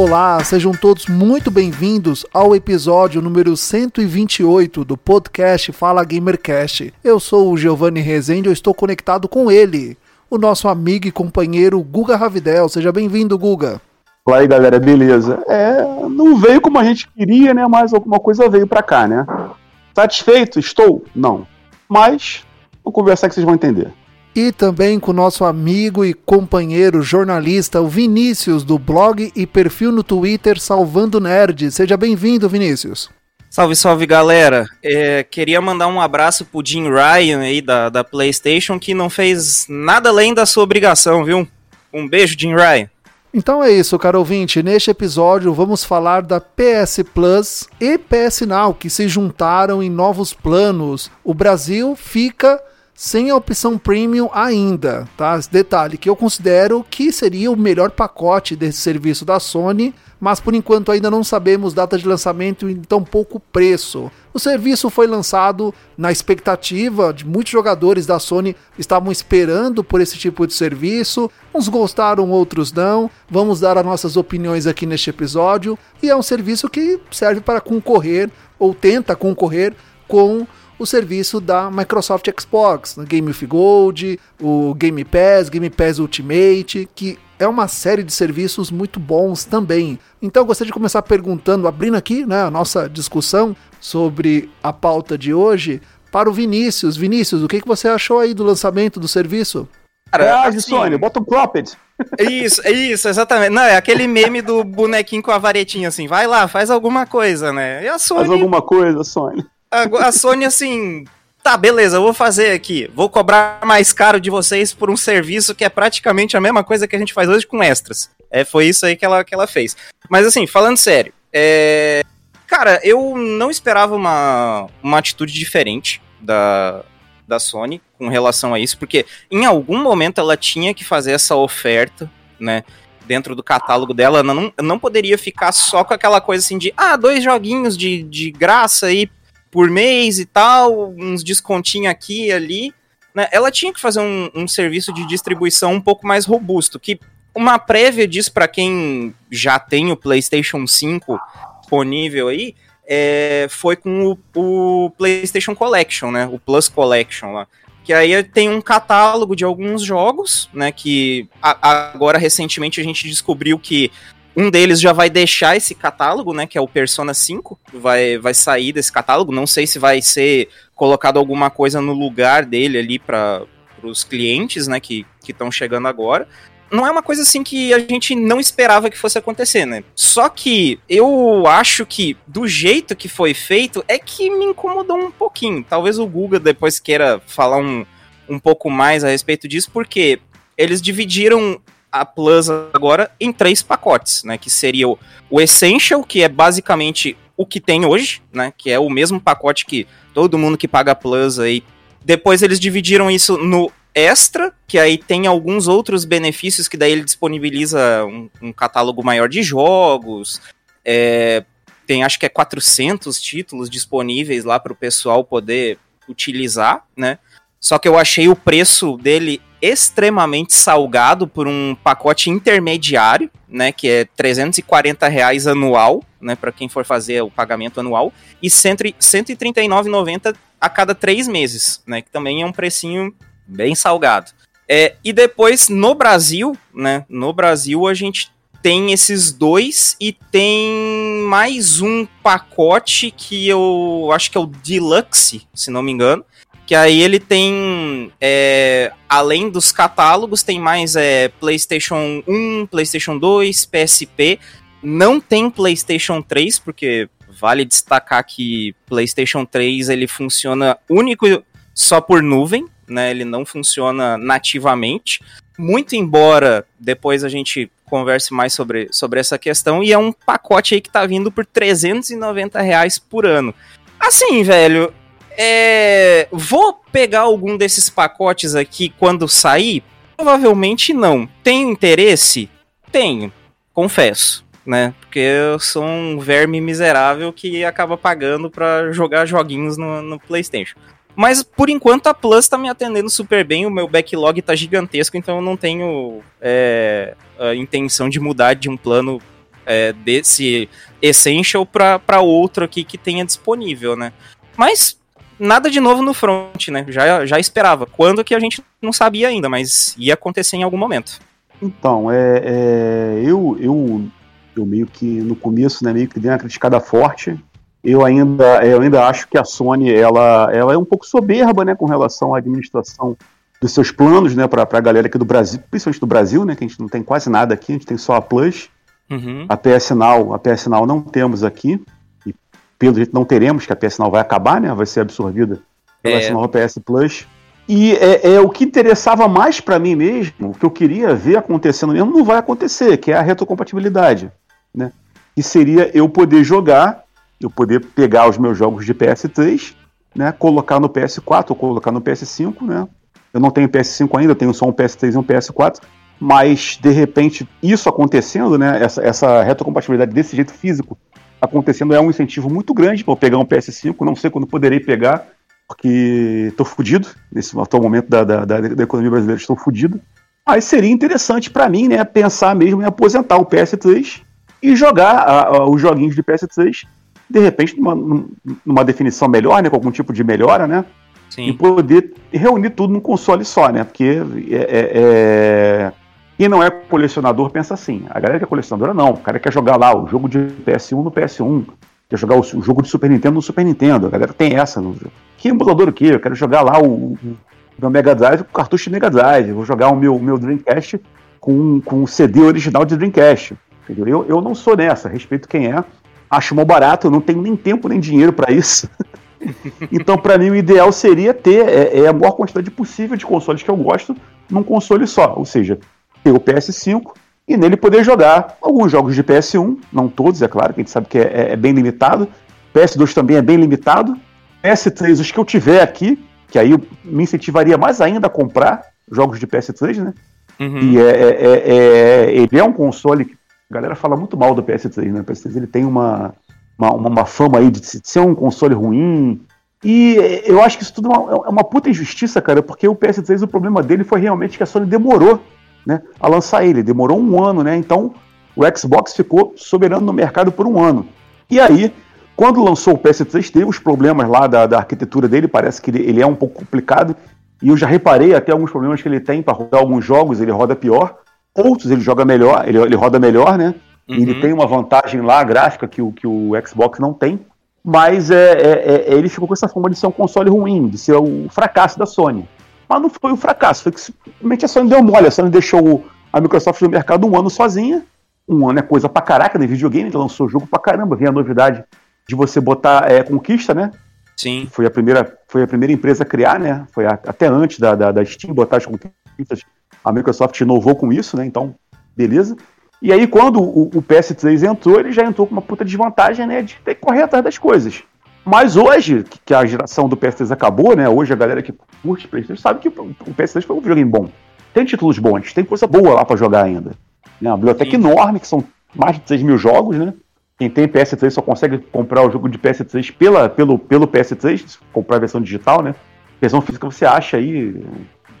Olá, sejam todos muito bem-vindos ao episódio número 128 do podcast Fala Gamercast. Eu sou o Giovanni Rezende, eu estou conectado com ele, o nosso amigo e companheiro Guga Ravidel. Seja bem-vindo, Guga. Fala aí, galera, beleza? É, não veio como a gente queria, né? Mas alguma coisa veio pra cá, né? Satisfeito? Estou? Não. Mas, vou conversar que vocês vão entender e também com nosso amigo e companheiro jornalista, o Vinícius, do blog e perfil no Twitter Salvando Nerd. Seja bem-vindo, Vinícius. Salve, salve galera! É, queria mandar um abraço pro Jim Ryan aí da, da PlayStation que não fez nada além da sua obrigação, viu? Um beijo, Jim Ryan. Então é isso, caro ouvinte. Neste episódio vamos falar da PS Plus e PS Now que se juntaram em novos planos. O Brasil fica sem a opção premium ainda, tá? Detalhe que eu considero que seria o melhor pacote desse serviço da Sony, mas por enquanto ainda não sabemos data de lançamento e tão pouco preço. O serviço foi lançado na expectativa de muitos jogadores da Sony estavam esperando por esse tipo de serviço. Uns gostaram, outros não. Vamos dar as nossas opiniões aqui neste episódio e é um serviço que serve para concorrer ou tenta concorrer com o serviço da Microsoft Xbox, no Game of Gold, o Game Pass, Game Pass Ultimate, que é uma série de serviços muito bons também. Então eu gostaria de começar perguntando, abrindo aqui né, a nossa discussão sobre a pauta de hoje, para o Vinícius. Vinícius, o que, que você achou aí do lançamento do serviço? Cara, é, assim, Sony, bota um cropped. É isso, é isso, exatamente. Não, é aquele meme do bonequinho com a varetinha assim, vai lá, faz alguma coisa, né? E a Sony... Faz alguma coisa, Sony a, a Sony, assim, tá, beleza, eu vou fazer aqui. Vou cobrar mais caro de vocês por um serviço que é praticamente a mesma coisa que a gente faz hoje com extras. É, foi isso aí que ela, que ela fez. Mas assim, falando sério, é... cara, eu não esperava uma, uma atitude diferente da, da Sony com relação a isso, porque em algum momento ela tinha que fazer essa oferta, né? Dentro do catálogo dela, não, não poderia ficar só com aquela coisa assim de ah, dois joguinhos de, de graça aí por mês e tal, uns descontinhos aqui e ali. Né? Ela tinha que fazer um, um serviço de distribuição um pouco mais robusto, que uma prévia disso para quem já tem o PlayStation 5 disponível aí, é, foi com o, o, PlayStation Collection, né? O Plus Collection lá. Que aí tem um catálogo de alguns jogos, né? Que a, agora recentemente a gente descobriu que um deles já vai deixar esse catálogo, né? Que é o Persona 5. Vai, vai sair desse catálogo. Não sei se vai ser colocado alguma coisa no lugar dele ali para os clientes, né? Que estão chegando agora. Não é uma coisa assim que a gente não esperava que fosse acontecer, né? Só que eu acho que do jeito que foi feito é que me incomodou um pouquinho. Talvez o Google depois queira falar um, um pouco mais a respeito disso, porque eles dividiram a Plus agora em três pacotes, né? Que seria o, o Essential, que é basicamente o que tem hoje, né? Que é o mesmo pacote que todo mundo que paga a Plus aí. Depois eles dividiram isso no Extra, que aí tem alguns outros benefícios que daí ele disponibiliza um, um catálogo maior de jogos. É, tem acho que é 400 títulos disponíveis lá para o pessoal poder utilizar, né? Só que eu achei o preço dele extremamente salgado por um pacote intermediário, né, que é 340 reais anual, né, para quem for fazer o pagamento anual, e 139,90 a cada três meses, né, que também é um precinho bem salgado. É, e depois, no Brasil, né, no Brasil a gente tem esses dois e tem mais um pacote que eu acho que é o Deluxe, se não me engano, que aí ele tem, é, além dos catálogos, tem mais é, PlayStation 1, PlayStation 2, PSP. Não tem PlayStation 3, porque vale destacar que PlayStation 3 ele funciona único só por nuvem, né? Ele não funciona nativamente. Muito embora depois a gente converse mais sobre, sobre essa questão. E é um pacote aí que tá vindo por 390 reais por ano. Assim, velho, é... vou pegar algum desses pacotes aqui quando sair? Provavelmente não. Tenho interesse? Tenho, confesso, né? Porque eu sou um verme miserável que acaba pagando para jogar joguinhos no, no PlayStation. Mas por enquanto a Plus tá me atendendo super bem, o meu backlog tá gigantesco, então eu não tenho é, a intenção de mudar de um plano é, desse Essential para outro aqui que tenha disponível, né? Mas nada de novo no front, né? Já, já esperava. Quando que a gente não sabia ainda, mas ia acontecer em algum momento. Então, é, é eu, eu, eu meio que no começo, né, meio que dei uma criticada forte eu ainda, eu ainda acho que a Sony ela, ela é um pouco soberba né, com relação à administração dos seus planos né, para a galera aqui do Brasil, principalmente do Brasil, né, que a gente não tem quase nada aqui, a gente tem só a Plus. Uhum. A PS Now, a PS Now não temos aqui, pelo jeito não teremos, que a PS Now vai acabar, né, vai ser absorvida pela é. nova PS Plus. E é, é, o que interessava mais para mim mesmo, o que eu queria ver acontecendo mesmo, não vai acontecer, que é a retrocompatibilidade. Né? E seria eu poder jogar eu poder pegar os meus jogos de PS3, né, colocar no PS4 ou colocar no PS5, né? Eu não tenho PS5 ainda, tenho só um PS3 e um PS4, mas de repente isso acontecendo, né, essa, essa retrocompatibilidade desse jeito físico acontecendo é um incentivo muito grande para eu pegar um PS5, não sei quando poderei pegar, porque estou fodido, nesse atual momento da, da, da, da economia brasileira estou fodido, mas seria interessante para mim, né, pensar mesmo em aposentar o PS3 e jogar a, a, os joguinhos de PS3 de repente, numa, numa definição melhor, né, com algum tipo de melhora, né? Sim. E poder reunir tudo num console só, né? Porque é, é, é... quem não é colecionador pensa assim. A galera que é colecionadora não. O cara quer jogar lá o jogo de PS1 no PS1. Quer jogar o, o jogo de Super Nintendo no Super Nintendo. A galera tem essa. No... Que emulador o quê? Eu quero jogar lá o, o meu Mega Drive com cartucho de Mega Drive. Vou jogar o meu, meu Dreamcast com, com o CD original de Dreamcast. Entendeu? Eu, eu não sou nessa. Respeito quem é acho mal barato, eu não tenho nem tempo nem dinheiro para isso. então, para mim, o ideal seria ter é, é, a maior quantidade possível de consoles que eu gosto num console só. Ou seja, ter o PS5 e nele poder jogar alguns jogos de PS1, não todos, é claro, que a gente sabe que é, é, é bem limitado. PS2 também é bem limitado. PS3, os que eu tiver aqui, que aí me incentivaria mais ainda a comprar jogos de PS3, né? Uhum. E é, é, é, ele é um console que a galera fala muito mal do PS3, né? O PS3 ele tem uma, uma, uma fama aí de ser um console ruim. E eu acho que isso tudo é uma, é uma puta injustiça, cara, porque o PS3, o problema dele foi realmente que a Sony demorou né, a lançar ele. Demorou um ano, né? Então o Xbox ficou soberano no mercado por um ano. E aí, quando lançou o PS3, teve os problemas lá da, da arquitetura dele, parece que ele, ele, é um pouco complicado. E eu já reparei até alguns problemas que ele tem para rodar alguns jogos, ele roda pior. Outros ele joga melhor, ele, ele roda melhor, né? Uhum. Ele tem uma vantagem lá gráfica que o, que o Xbox não tem. Mas é, é, é, ele ficou com essa forma de ser um console ruim, de ser o fracasso da Sony. Mas não foi o fracasso, foi que simplesmente a Sony deu mole. A Sony deixou a Microsoft no mercado um ano sozinha. Um ano é coisa pra caraca, né? Videogame, lançou jogo pra caramba. Vem a novidade de você botar é, conquista, né? Sim. Foi a primeira, foi a primeira empresa a criar, né? Foi a, até antes da, da, da Steam botar as conquistas a Microsoft inovou com isso, né? Então, beleza. E aí, quando o, o, PS3 entrou, ele já entrou com uma puta desvantagem, né? De ter que correr atrás das coisas. Mas hoje, que a geração do PS3 acabou, né? Hoje a galera que curte PlayStation sabe que o PS3 foi um videogame bom. Tem títulos bons, tem coisa boa lá para jogar ainda. Né? Uma biblioteca Sim. enorme, que são mais de 3 mil jogos, né? Quem tem PS3 só consegue comprar o jogo de PS3 pela, pelo, pelo PS3, comprar a versão digital, né? A versão física você acha aí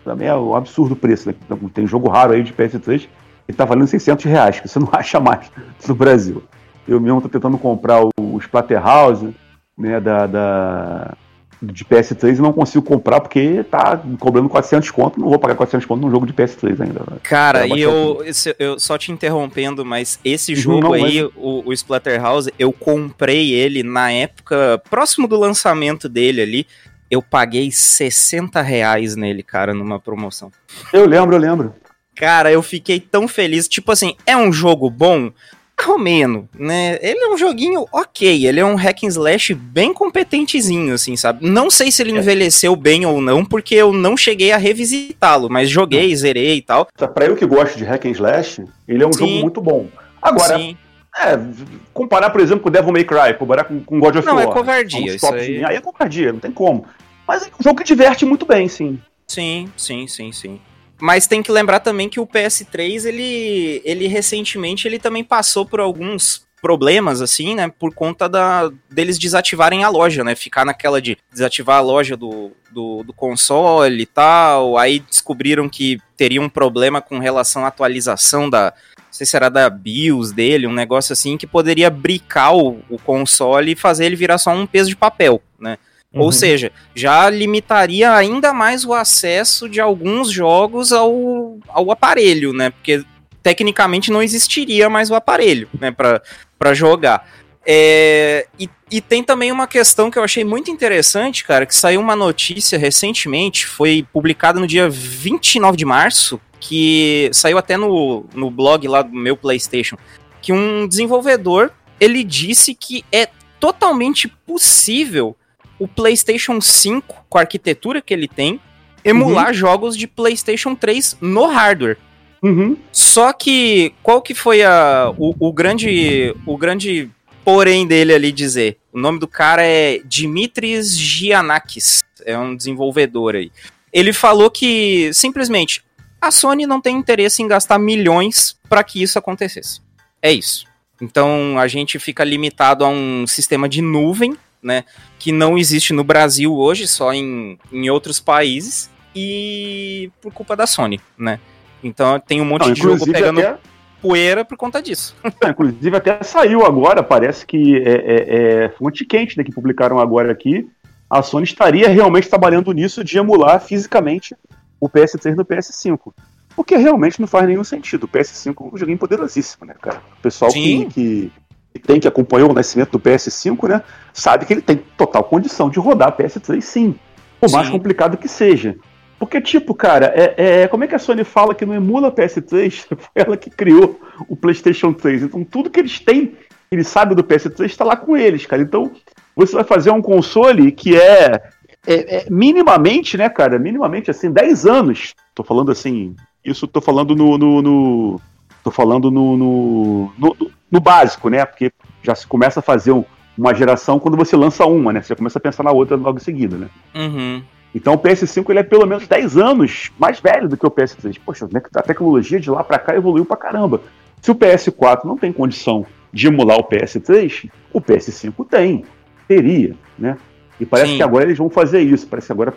também é um absurdo o preço. Né? Então, tem jogo raro aí de PS3 que tá valendo 600 reais, que você não acha mais no Brasil. Eu mesmo tô tentando comprar o, o Splatterhouse, né, da, da, de PS3 e não consigo comprar porque tá cobrando 400 conto, não vou pagar 400 conto num jogo de PS3 ainda. Cara, e eu, esse, eu só te interrompendo, mas esse jogo não, aí, mas... o, o Splatterhouse, eu comprei ele na época próximo do lançamento dele ali, eu paguei 60 reais nele, cara, numa promoção. Eu lembro, eu lembro. Cara, eu fiquei tão feliz. Tipo assim, é um jogo bom? Romeno, né? Ele é um joguinho ok, ele é um hack and slash bem competentezinho, assim, sabe? Não sei se ele É. envelheceu bem ou não, porque eu não cheguei a revisitá-lo, mas joguei, zerei e tal. Pra eu que gosto de hack and slash, ele é um Sim. jogo muito bom. Agora, Sim. é, comparar, por exemplo, com Devil May Cry, comparar com, com God of Não, War. é covardia, isso aí- aí é covardia, não tem como. Mas é um jogo que diverte muito bem, sim. Sim, sim, sim, sim. Mas tem que lembrar também que o PS3, ele, ele recentemente, ele também passou por alguns problemas, assim, né, por conta da, deles desativarem a loja, né, ficar naquela de desativar a loja do, do, do console e tal, aí descobriram que teria um problema com relação à atualização da, não sei se era da BIOS dele, um negócio assim, que poderia bricar o, o console e fazer ele virar só um peso de papel, né. Uhum. Ou seja, já limitaria ainda mais o acesso de alguns jogos ao, ao aparelho, né? Porque tecnicamente não existiria mais o aparelho, né, para jogar. É, e, e tem também uma questão que eu achei muito interessante, cara, que saiu uma notícia recentemente, foi publicada no dia 29 de março, que saiu até no, no blog lá do meu PlayStation, que um desenvolvedor, ele disse que é totalmente possível o PlayStation 5, com a arquitetura que ele tem, emular jogos de PlayStation 3 no hardware. Uhum. Só que qual que foi a, o, o grande o grande porém dele ali dizer? O nome do cara é Dimitris Giannakis, é um desenvolvedor aí. Ele falou que simplesmente a Sony não tem interesse em gastar milhões para que isso acontecesse. É isso. Então a gente fica limitado a um sistema de nuvem, né, que não existe no Brasil hoje, só em, em outros países e por culpa da Sony, né? Então tem um monte Não, de jogo pegando até, poeira por conta disso. não, inclusive até saiu agora, parece que é, é, é fonte quente né, que publicaram agora aqui. A Sony estaria realmente trabalhando nisso de emular fisicamente o PS3 no PS5. Porque realmente não faz nenhum sentido. O PS5 é um joguinho poderosíssimo, né, cara? O pessoal que, Sim. que, que tem, que acompanhou o nascimento do PS5, né, sabe que ele tem total condição de rodar PS3 sim. Por mais Sim. complicado que seja. Porque, tipo, cara, é, é- como é que a Sony fala que não emula PS3? Foi ela que criou o PlayStation 3. Então, tudo que eles têm, eles sabem do PS3, está lá com eles, cara. Então, você vai fazer um console que é, é- é minimamente, né, cara? Minimamente, assim, 10 anos. Tô falando assim, isso tô falando no. no, no- tô falando no, no, no- no básico, né? Porque já se começa a fazer um- uma geração quando você lança uma, né? Você começa a pensar na outra logo em seguida, né? Uhum. Então o PS5 ele é pelo menos 10 anos mais velho do que o PS3. Poxa, né, a tecnologia de lá pra cá evoluiu pra caramba. Se o PS4 não tem condição de emular o PS3, o PS5 tem, teria, né? E parece Sim. que agora eles vão fazer isso. Parece que agora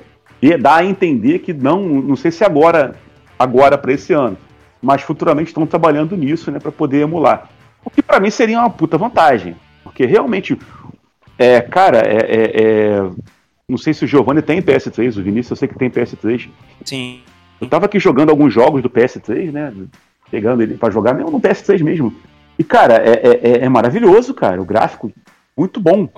dá a entender que não, não sei se agora, agora para esse ano, mas futuramente estão trabalhando nisso, né, para poder emular. O que pra mim seria uma puta vantagem, porque realmente, é, cara, é, é- é- não sei se o Giovanni tem PS3, o Vinícius eu sei que tem PS3. Sim. Eu tava aqui jogando alguns jogos do PS3, né? Pegando ele pra jogar mesmo no PS3 mesmo. E, cara, é, é- é- é maravilhoso, cara. O gráfico, muito bom.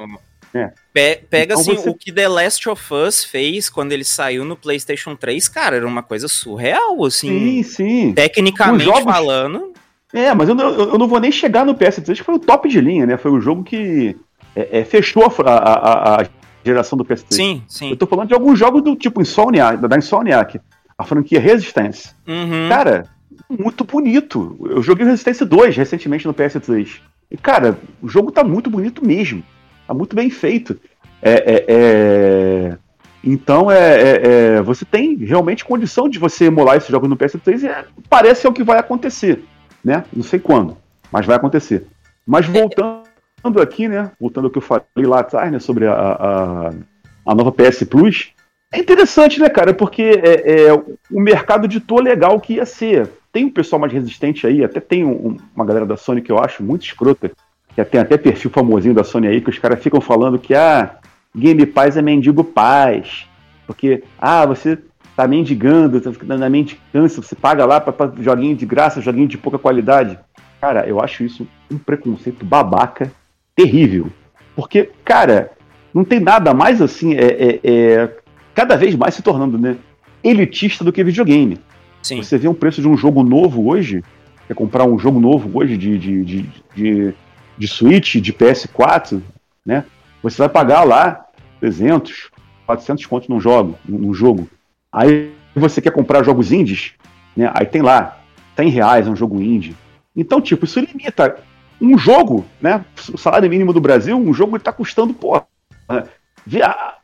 Pe- pega Então assim, você- o que The Last of Us fez quando ele saiu no PlayStation 3, cara, era uma coisa surreal, assim. Sim, sim. Tecnicamente Os jogos- falando. É, mas eu não, eu eu não vou nem chegar no PS3, que foi o top de linha, né? Foi o jogo que é, é, fechou a, a- a- geração do PS3. Sim, Eu sim. tô falando de alguns jogos do tipo Insomniac, da Insomniac, a franquia Resistance. Uhum. Cara, muito bonito. Eu joguei Resistance 2 recentemente no PS3. E, cara, o jogo tá muito bonito mesmo. Tá muito bem feito. É, é- é- Então, é, é- é, você tem realmente condição de você emular esse jogo no PS3 e parece que é o que vai acontecer, né? Não sei quando, mas vai acontecer. Mas voltando aqui, né? Voltando ao que eu falei lá atrás, né? Sobre a, a, a nova PS Plus. É interessante, né, cara? Porque é, é, o mercado ditou legal que ia ser. Tem um pessoal mais resistente aí, até tem um- uma galera da Sony que eu acho muito escrota, que tem até perfil famosinho da Sony aí, que os caras ficam falando que, ah, Game Paz é mendigo paz. Porque, ah, você tá mendigando, tá ficando na mendicância, você paga lá pra, pra joguinho de graça, joguinho de pouca qualidade. Cara, eu acho isso um preconceito babaca terrível. Porque, cara, não tem nada mais assim, é, é- é cada vez mais se tornando, né, elitista do que videogame. Sim. Você vê um preço de um jogo novo hoje, quer comprar um jogo novo hoje de, de, de, de, de Switch, de PS4, né? Você vai pagar lá 300, 400 contos num jogo, num jogo. Aí você quer comprar jogos indies, né? Aí tem lá 100 reais é um jogo indie. Então, tipo, isso limita um jogo, né? O salário mínimo do Brasil, um jogo está custando, pô,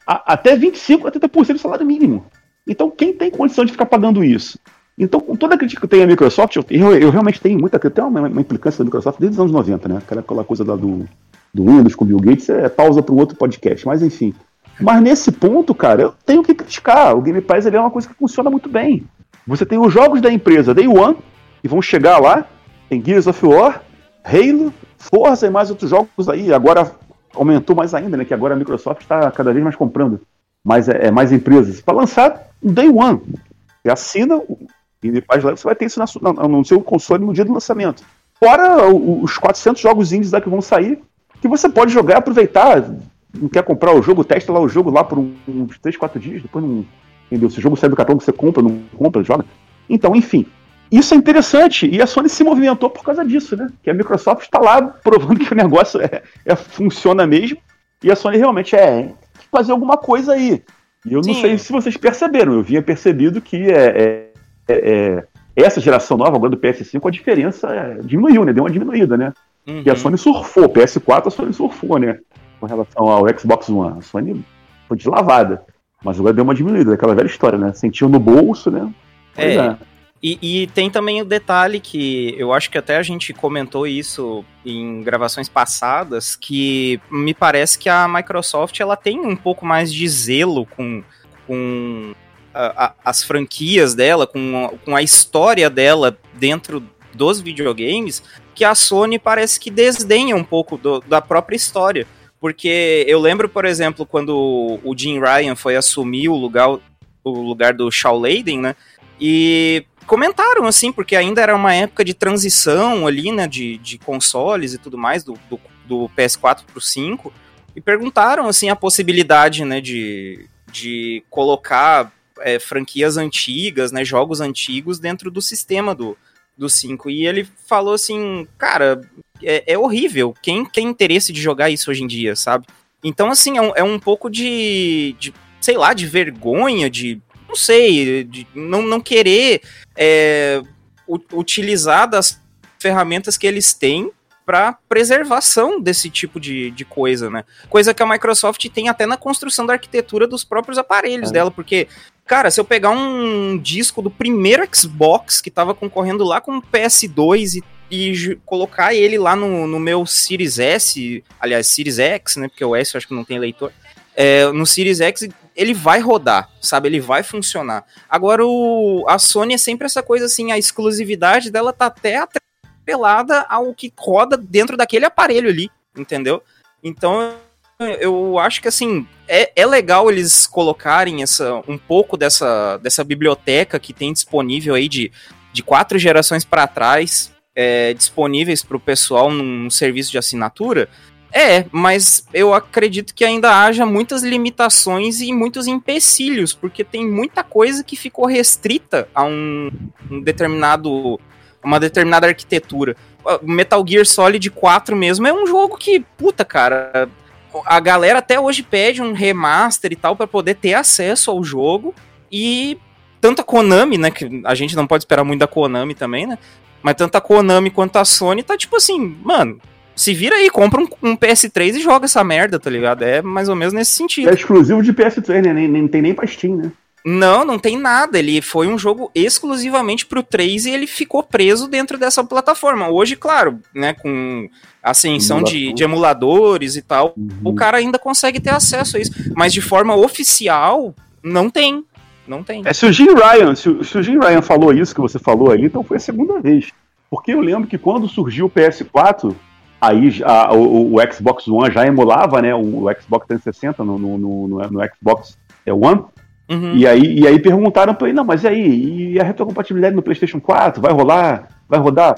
até 25 a 30% do salário mínimo. Então, quem tem condição de ficar pagando isso? Então, com toda a crítica que eu tenho à Microsoft, eu, eu, eu realmente tenho muita crítica, tem uma, uma, implicância da Microsoft desde os anos 90, né? Aquela, aquela coisa do, do Windows com o Bill Gates é pausa para um outro podcast, mas enfim. Mas nesse ponto, cara, eu tenho que criticar. O Game Pass ele é uma coisa que funciona muito bem. Você tem os jogos da empresa Day One, que vão chegar lá, tem Gears of War, Halo, Forza e mais outros jogos aí. Agora aumentou mais ainda, né? Que agora a Microsoft está cada vez mais comprando mais, é, mais empresas para lançar o Day One. Você assina e depois você vai ter isso na, na, no seu console no dia do lançamento. Fora os 400 jogos indies lá que vão sair, que você pode jogar, aproveitar. Não quer comprar o jogo, testa lá o jogo lá por uns 3, 4 dias, depois não. Entendeu? Se o jogo sai do catálogo, você compra, não compra, joga. Então, enfim. Isso é interessante e a Sony se movimentou por causa disso, né? Que a Microsoft está lá provando que o negócio é, é, funciona mesmo e a Sony realmente é fazer alguma coisa aí. E eu Sim. não sei se vocês perceberam, eu vinha percebido que é, é, é, essa geração nova agora do PS5 a diferença é, diminuiu, né? Deu uma diminuída, né? Uhum. E a Sony surfou, PS4 a Sony surfou, né? Com relação ao Xbox One. A Sony foi deslavada. Mas agora deu uma diminuída, aquela velha história, né? Sentiu no bolso, né? É, é. E, e, tem também o detalhe que eu acho que até a gente comentou isso em gravações passadas, que me parece que a Microsoft ela tem um pouco mais de zelo com, com a, as franquias dela, com a, com a história dela dentro dos videogames, que a Sony parece que desdenha um pouco do, da própria história. Porque eu lembro, por exemplo, quando o Jim Ryan foi assumir o lugar, o lugar do Shaw Layden, né? E comentaram, assim, porque ainda era uma época de transição ali, né, de, de consoles e tudo mais, do, do, do PS4 pro 5, e perguntaram, assim, a possibilidade, né, de, de colocar é, franquias antigas, né, jogos antigos dentro do sistema do, do 5. E ele falou assim, cara, é, é, horrível. Quem tem interesse de jogar isso hoje em dia, sabe? Então, assim, é um, é um pouco de, de, sei lá, de vergonha, de não sei, de não, não querer é, utilizar das ferramentas que eles têm para preservação desse tipo de, de coisa, né? Coisa que a Microsoft tem até na construção da arquitetura dos próprios aparelhos é. dela, porque, cara, se eu pegar um disco do primeiro Xbox que tava concorrendo lá com o PS2 e, e colocar ele lá no, no meu Series S, aliás, Series X, né? Porque o S eu acho que não tem leitor. É, no Series X ele vai rodar, sabe? Ele vai funcionar. Agora, o, a Sony é sempre essa coisa assim, a exclusividade dela tá até atrelada ao que roda dentro daquele aparelho ali, entendeu? Então, eu acho que assim, é, é legal eles colocarem essa, um pouco dessa, dessa biblioteca que tem disponível aí de, de quatro gerações para trás, é, disponíveis para o pessoal num serviço de assinatura, é, mas eu acredito que ainda haja muitas limitações e muitos empecilhos, porque tem muita coisa que ficou restrita a um, um determinado. uma determinada arquitetura. Metal Gear Solid 4 mesmo é um jogo que, puta, cara, a galera até hoje pede um remaster e tal para poder ter acesso ao jogo e tanto a Konami, né, que a gente não pode esperar muito da Konami também, né? Mas tanto a Konami quanto a Sony tá tipo assim, mano, se vira aí, compra um, um, PS3 e joga essa merda, tá ligado? É mais ou menos nesse sentido. É exclusivo de PS3, né? Nem, nem tem nem Steam, né? Não, não tem nada. Ele foi um jogo exclusivamente pro 3 e ele ficou preso dentro dessa plataforma. Hoje, claro, né, com ascensão de, de, emuladores e tal, uhum. o cara ainda consegue ter acesso a isso. Mas de forma oficial, não tem. Não tem. É, se o Jim Ryan, se, se o Jim Ryan falou isso que você falou aí, então foi a segunda vez. Porque eu lembro que quando surgiu o PS4, aí a, o, o, Xbox One já emulava né, o, o Xbox 360 no, no, no, no Xbox One. Uhum. E, aí, e aí perguntaram para ele, não, mas e aí, e a retrocompatibilidade no PlayStation 4? Vai rolar? Vai rodar?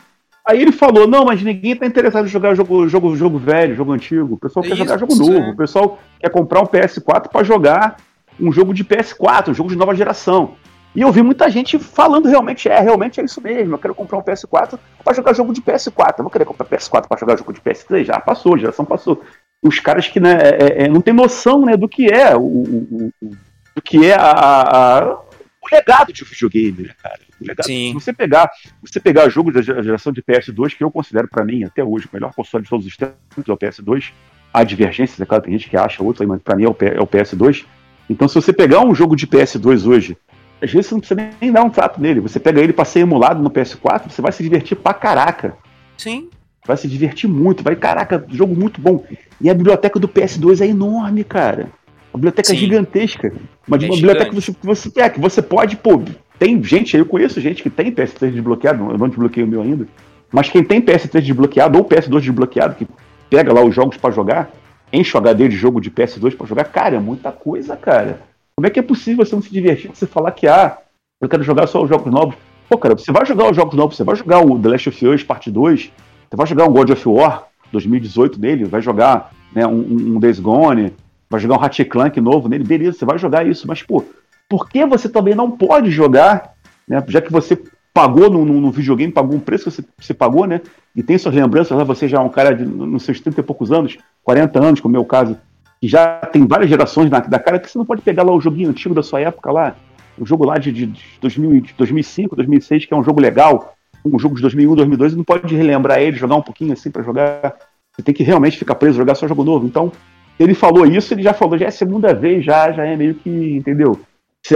Aí ele falou, não, mas ninguém tá interessado em jogar jogo, jogo, jogo velho, jogo antigo. O pessoal quer jogar jogo novo. É. O pessoal quer comprar um PS4 para jogar um jogo de PS4, um jogo de nova geração. E eu vi muita gente falando realmente, é, realmente é isso mesmo, eu quero comprar um PS4 para jogar jogo de PS4. Eu vou querer comprar PS4 para jogar jogo de PS3? Já passou, geração passou. Os caras que né, é, é, não tem noção né, do que é o, o, o do que é a, a, o legado de videogame, né, cara? O legado, Sim. Se você pegar, você pegar jogo da geração de PS2, que eu considero para mim até hoje o melhor console de todos os tempos, é o PS2. Há divergências, é claro, tem gente que acha outro, mas para mim é o, é o PS2. Então, se você pegar um jogo de PS2 hoje, às vezes você não precisa nem dar um trato nele. Você pega ele para ser emulado no PS4, você vai se divertir pra caraca. Sim. Vai se divertir muito, vai, caraca, jogo muito bom. E a biblioteca do PS2 é enorme, cara. A biblioteca Sim. gigantesca. Uma, É uma biblioteca que gigante. você, que você, que você pode, pô, tem gente, eu conheço gente que tem PS3 desbloqueado, eu não desbloqueei o meu ainda, mas quem tem PS3 desbloqueado ou PS2 desbloqueado, que pega lá os jogos pra jogar, enche o HD de jogo de PS2 pra jogar, cara, é muita coisa, cara. Como é que é possível você não se divertir você falar que, ah, eu quero jogar só os jogos novos? Pô, cara, você vai jogar os jogos novos, você vai jogar o The Last of Us Parte 2, você vai jogar um God of War 2018 nele, vai jogar né, um, um- um Days Gone, vai jogar um Ratchet Clank novo nele, beleza, você vai jogar isso, mas, pô, por que você também não pode jogar, né, já que você pagou no, no, no videogame, pagou um preço que você, você pagou, né, e tem suas lembranças, lá, você já é um cara de, nos seus 30 e poucos anos, 40 anos, como é o meu caso, que já tem várias gerações na, da cara, que você não pode pegar lá o joguinho antigo da sua época lá, o jogo lá de, de, de 2000, de 2005, 2006, que é um jogo legal, um jogo de 2001, 2002, e não pode relembrar ele, jogar um pouquinho assim pra jogar. Você tem que realmente ficar preso, jogar só jogo novo. Então, ele falou isso, ele já falou, já é a segunda vez, já, já é meio que, entendeu?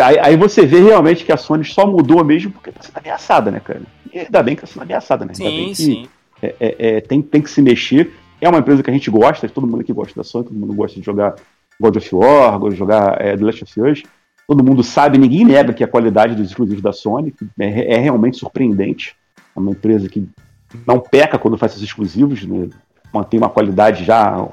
Aí, aí você vê realmente que a Sony só mudou mesmo porque tá sendo ameaçada, né, cara? E ainda bem que tá sendo ameaçada, né? Ainda bem Sim, que sim. é, é, é, tem, tem que se mexer. É uma empresa que a gente gosta, todo mundo aqui gosta da Sony, todo mundo gosta de jogar God of War, gosta de jogar é, The Last of Us. Todo mundo sabe, ninguém nega que a qualidade dos exclusivos da Sony é, é realmente surpreendente. É uma empresa que não peca quando faz esses exclusivos, né? mantém uma qualidade já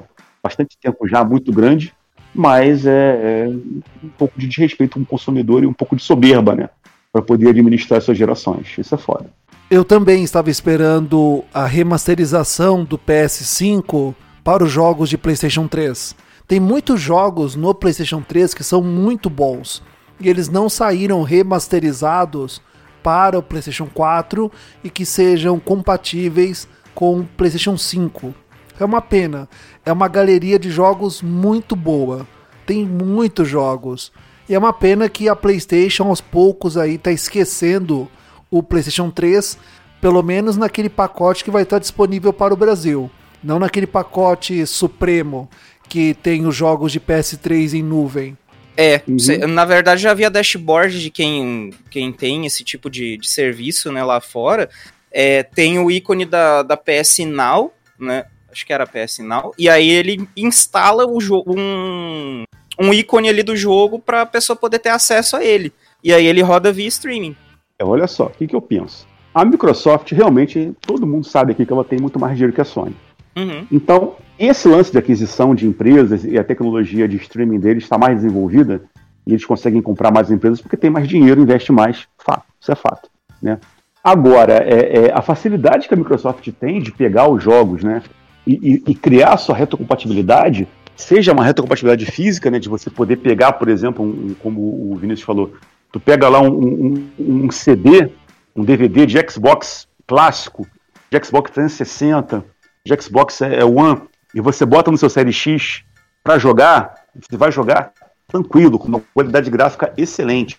bastante tempo já muito grande, mas é, é um pouco de desrespeito com o consumidor e um pouco de soberba, né? Para poder administrar suas gerações. Isso é foda. Eu também estava esperando a remasterização do PS5 para os jogos de PlayStation 3. Tem muitos jogos no PlayStation 3 que são muito bons e eles não saíram remasterizados para o PlayStation 4 e que sejam compatíveis com o PlayStation 5. É uma pena. É uma galeria de jogos muito boa. Tem muitos jogos. E é uma pena que a PlayStation aos poucos aí tá esquecendo o PlayStation 3, pelo menos naquele pacote que vai estar disponível para o Brasil, não naquele pacote supremo que tem os jogos de PS3 em nuvem. É, Uhum. cê- na verdade já havia dashboard de quem, quem tem esse tipo de, de serviço né, lá fora. É, tem o ícone da, da PS Now, né? Acho que era PS Now. E aí ele instala o jogo, um, um ícone ali do jogo para a pessoa poder ter acesso a ele. E aí ele roda via streaming. É, olha só, o que, que eu penso? A Microsoft realmente, todo mundo sabe aqui que ela tem muito mais dinheiro que a Sony. Uhum. Então, esse lance de aquisição de empresas e a tecnologia de streaming deles está mais desenvolvida e eles conseguem comprar mais empresas porque tem mais dinheiro, investe mais. Fato, isso é fato. Né? Agora, é, é, a facilidade que a Microsoft tem de pegar os jogos né, e, e- criar sua retrocompatibilidade, seja uma retrocompatibilidade física, né, de você poder pegar, por exemplo, um- como o Vinícius falou, tu pega lá um, um- um CD, um DVD de Xbox clássico, de Xbox 360, de Xbox é, é One, e você bota no seu Série X para jogar, você vai jogar tranquilo, com uma qualidade gráfica excelente.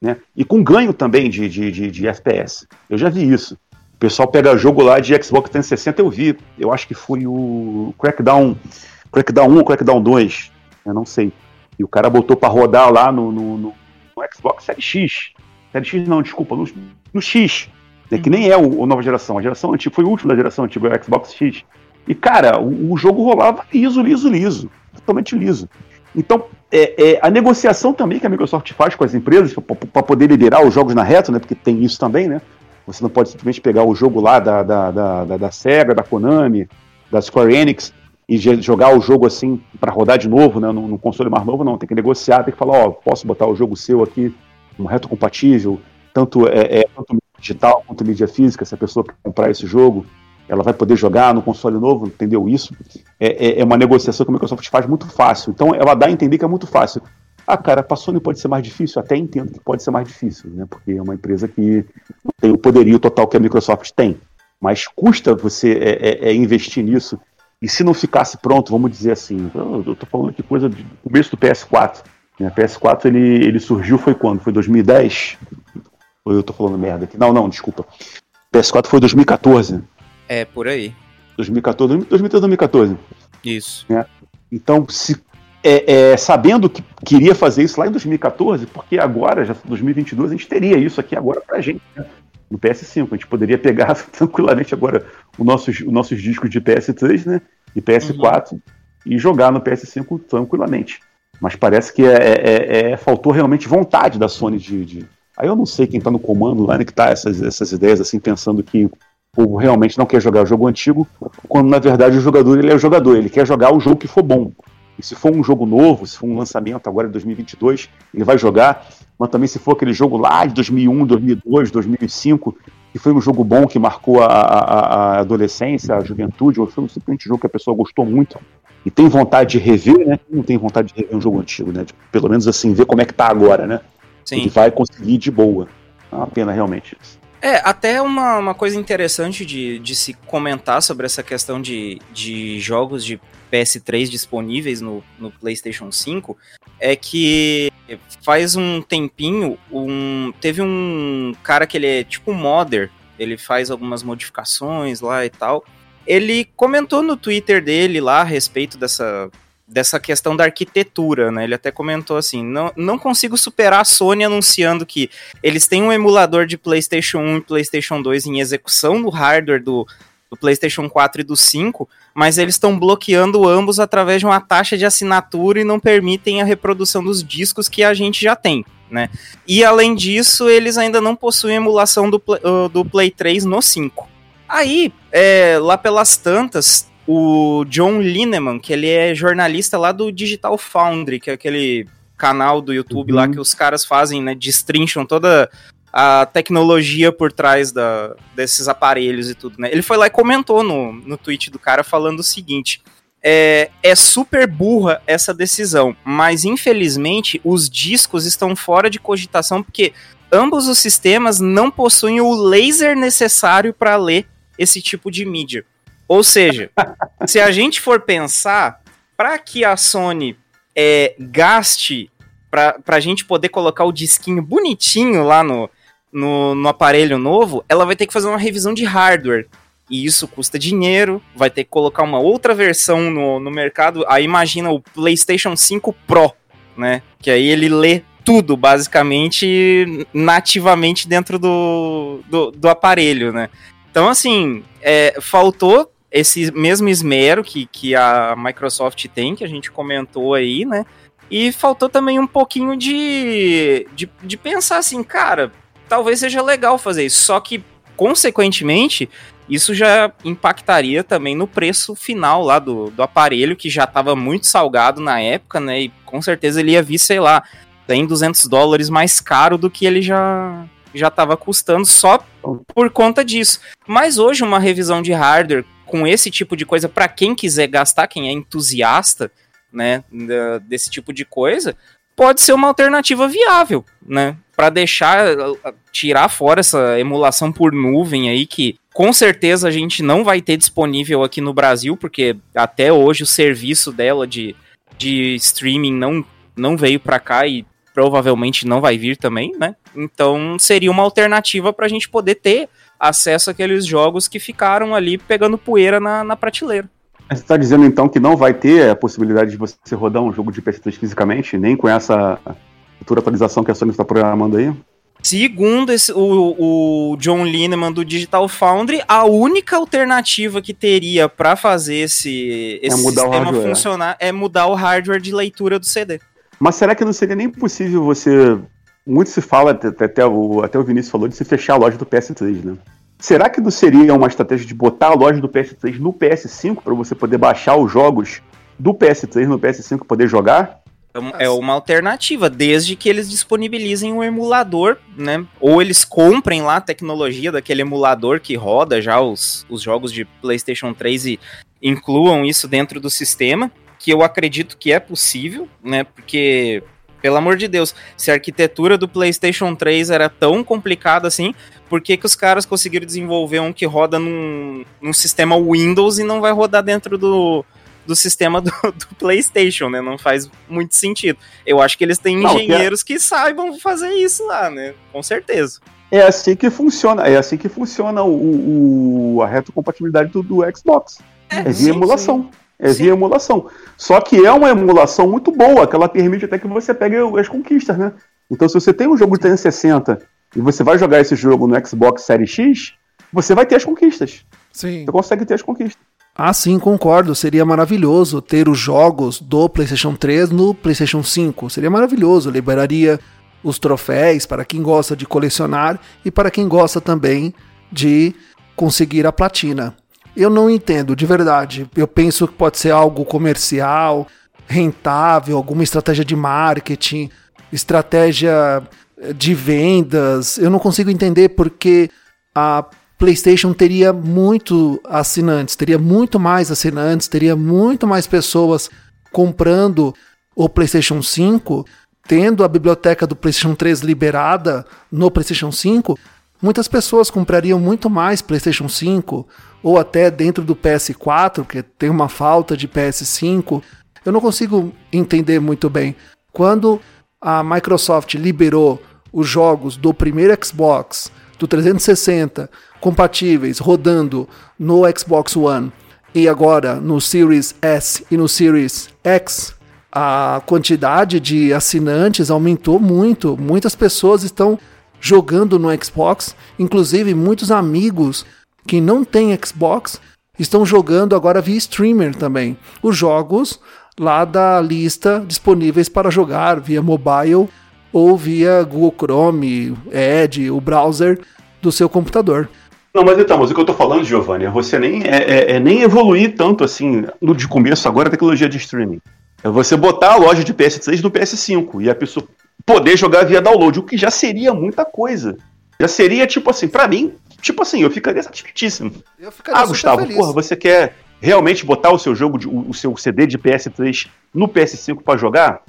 Né? E com ganho também de, de, de, de FPS. Eu já vi isso. Pessoal pega jogo lá de Xbox 360, eu vi. Eu acho que foi o Crackdown, Crackdown 1 ou Crackdown 2. Eu não sei. E o cara botou para rodar lá no, no, no- Xbox Série X. Série X não, desculpa, no, no X. né, que nem é o, o nova geração. A geração antiga foi o último da geração antiga, o Xbox X. E, cara, o, o jogo rolava liso, liso, liso. Totalmente liso. Então, é, é, a negociação também que a Microsoft faz com as empresas para poder liderar os jogos na reta, né? Porque tem isso também, né? Você não pode simplesmente pegar o jogo lá da, da, da, da, da Sega, da Konami, da Square Enix e jogar o jogo assim para rodar de novo, né? No, no console mais novo, não. Tem que negociar, tem que falar, ó, posso botar o jogo seu aqui no reto compatível, tanto, é, é, tanto digital quanto mídia física, se a pessoa comprar esse jogo, ela vai poder jogar no console novo, entendeu? Isso é, é- é uma negociação que a Microsoft faz muito fácil. Então ela dá a entender que é muito fácil. Ah, cara, pra Sony pode ser mais difícil? Até entendo que pode ser mais difícil, né? Porque é uma empresa que não tem o poderio total que a Microsoft tem. Mas custa você é, é, é investir nisso. E se não ficasse pronto, vamos dizer assim, eu, eu tô falando aqui coisa do começo do PS4. Né? PS4 ele, ele surgiu foi quando? Foi 2010? Ou eu tô falando merda aqui? Não, não, desculpa. PS4 foi 2014. É, por aí. 2014, 2013, 2014. Isso. Né? Então, se é, é, sabendo que queria fazer isso lá em 2014, porque agora, já 2022, a gente teria isso aqui agora pra gente, né? no PS5. A gente poderia pegar tranquilamente agora os nossos, os nossos discos de PS3 né, e PS4 uhum. e jogar no PS5 tranquilamente. Mas parece que é, é, é, é faltou realmente vontade da Sony de, de... Aí eu não sei quem está no comando lá, né, que tá essas, essas ideias assim, pensando que o povo realmente não quer jogar o jogo antigo, quando na verdade o jogador ele é o jogador, ele quer jogar o jogo que for bom. E se for um jogo novo, se for um lançamento agora em 2022, ele vai jogar. Mas também se for aquele jogo lá de 2001, 2002, 2005, que foi um jogo bom que marcou a, a, a adolescência, a juventude, ou foi um simplesmente jogo que a pessoa gostou muito e tem vontade de rever, né? Não tem vontade de rever um jogo antigo, né? Tipo, pelo menos assim, ver como é que tá agora, né? Sim. Ele vai conseguir de boa. É uma pena realmente isso. É, até uma, uma coisa interessante de, de se comentar sobre essa questão de, de jogos de PS3 disponíveis no, no PlayStation 5 é que faz um tempinho um, teve um cara que ele é tipo modder, ele faz algumas modificações lá e tal. Ele comentou no Twitter dele lá a respeito dessa, dessa questão da arquitetura, né? Ele até comentou assim: não, não consigo superar a Sony anunciando que eles têm um emulador de PlayStation 1 e PlayStation 2 em execução no hardware do, do PlayStation 4 e do 5, mas eles estão bloqueando ambos através de uma taxa de assinatura e não permitem a reprodução dos discos que a gente já tem. Né? E além disso, eles ainda não possuem emulação do, uh, do Play 3 no 5. Aí, é, lá pelas tantas, o John Lineman, que ele é jornalista lá do Digital Foundry, que é aquele canal do YouTube uhum. lá que os caras fazem, né, destrincham toda a tecnologia por trás da, desses aparelhos e tudo, né? Ele foi lá e comentou no, no tweet do cara falando o seguinte: é, é super burra essa decisão, mas infelizmente os discos estão fora de cogitação porque ambos os sistemas não possuem o laser necessário para ler esse tipo de mídia. Ou seja, se a gente for pensar, para que a Sony é, gaste para a gente poder colocar o disquinho bonitinho lá no, no, no aparelho novo, ela vai ter que fazer uma revisão de hardware. E isso custa dinheiro, vai ter que colocar uma outra versão no, no mercado. Aí imagina o PlayStation 5 Pro, né? Que aí ele lê tudo, basicamente, nativamente dentro do, do, do aparelho, né? Então, assim, é, faltou esse mesmo esmero que, que a Microsoft tem, que a gente comentou aí, né? E faltou também um pouquinho de, de, de pensar assim, cara, talvez seja legal fazer isso. Só que, consequentemente, isso já impactaria também no preço final lá do, do aparelho, que já estava muito salgado na época, né? E com certeza ele ia vir, sei lá, tem 200 dólares mais caro do que ele já já estava custando só por conta disso. Mas hoje uma revisão de hardware com esse tipo de coisa para quem quiser gastar, quem é entusiasta, né, desse tipo de coisa, pode ser uma alternativa viável, né? Para deixar tirar fora essa emulação por nuvem aí que com certeza a gente não vai ter disponível aqui no Brasil, porque até hoje o serviço dela de, de streaming não, não veio para cá e provavelmente não vai vir também, né? Então seria uma alternativa para a gente poder ter acesso àqueles jogos que ficaram ali pegando poeira na, na prateleira. Você está dizendo então que não vai ter a possibilidade de você rodar um jogo de PS3 fisicamente, nem com essa futura atualização que a Sony está programando aí? Segundo esse, o, o, John Lineman do Digital Foundry, a única alternativa que teria para fazer esse, esse é sistema funcionar é mudar o hardware de leitura do CD. Mas será que não seria nem possível você. Muito se fala, até, até, o, até o Vinícius falou, de se fechar a loja do PS3, né? Será que não seria uma estratégia de botar a loja do PS3 no PS5 para você poder baixar os jogos do PS3 no PS5 e poder jogar? É uma alternativa, desde que eles disponibilizem um emulador, né? Ou eles comprem lá a tecnologia daquele emulador que roda já os, os jogos de PlayStation 3 e incluam isso dentro do sistema, que eu acredito que é possível, né? Porque pelo amor de Deus, se a arquitetura do PlayStation 3 era tão complicada assim, por que, que os caras conseguiram desenvolver um que roda num, num sistema Windows e não vai rodar dentro do, do sistema do, do, PlayStation, né? Não faz muito sentido. Eu acho que eles têm não, engenheiros que, é... que saibam fazer isso lá, né? Com certeza. É assim que funciona, é assim que funciona o, o a retrocompatibilidade do, do Xbox. É, é via sim, emulação. Sim. É sim. via emulação. Só que é uma emulação muito boa, que ela permite até que você pegue as conquistas, né? Então, se você tem um jogo de 360 e você vai jogar esse jogo no Xbox Series X, você vai ter as conquistas. Sim. Você consegue ter as conquistas. Ah, sim, concordo. Seria maravilhoso ter os jogos do PlayStation 3 no PlayStation 5. Seria maravilhoso. Liberaria os troféus para quem gosta de colecionar e para quem gosta também de conseguir a platina. Eu não entendo, de verdade. Eu penso que pode ser algo comercial, rentável, alguma estratégia de marketing, estratégia de vendas. Eu não consigo entender porque a PlayStation teria muito assinantes, teria muito mais assinantes, teria muito mais pessoas comprando o PlayStation 5, tendo a biblioteca do PlayStation 3 liberada no PlayStation 5. Muitas pessoas comprariam muito mais PlayStation 5 ou até dentro do PS4, porque tem uma falta de PS5. Eu não consigo entender muito bem. Quando a Microsoft liberou os jogos do primeiro Xbox, do 360, compatíveis rodando no Xbox One e agora no Series S e no Series X, a quantidade de assinantes aumentou muito. Muitas pessoas estão jogando no Xbox, inclusive muitos amigos que não têm Xbox estão jogando agora via streamer também. Os jogos lá da lista disponíveis para jogar via mobile ou via Google Chrome, Edge, o browser do seu computador. Não, mas então, mas o que eu tô falando, Giovanni, é você nem, é, é, é, nem evoluir tanto assim, no de começo agora, a tecnologia de streaming. É você botar a loja de PS3 no PS5 e a pessoa poder jogar via download, o que já seria muita coisa. Já seria, tipo assim, para mim, tipo assim, eu ficaria satisfeitíssimo. Eu ficaria ah, Gustavo, feliz. porra, você quer realmente botar o seu jogo, de, o, seu CD de PS3 no PS5 para jogar?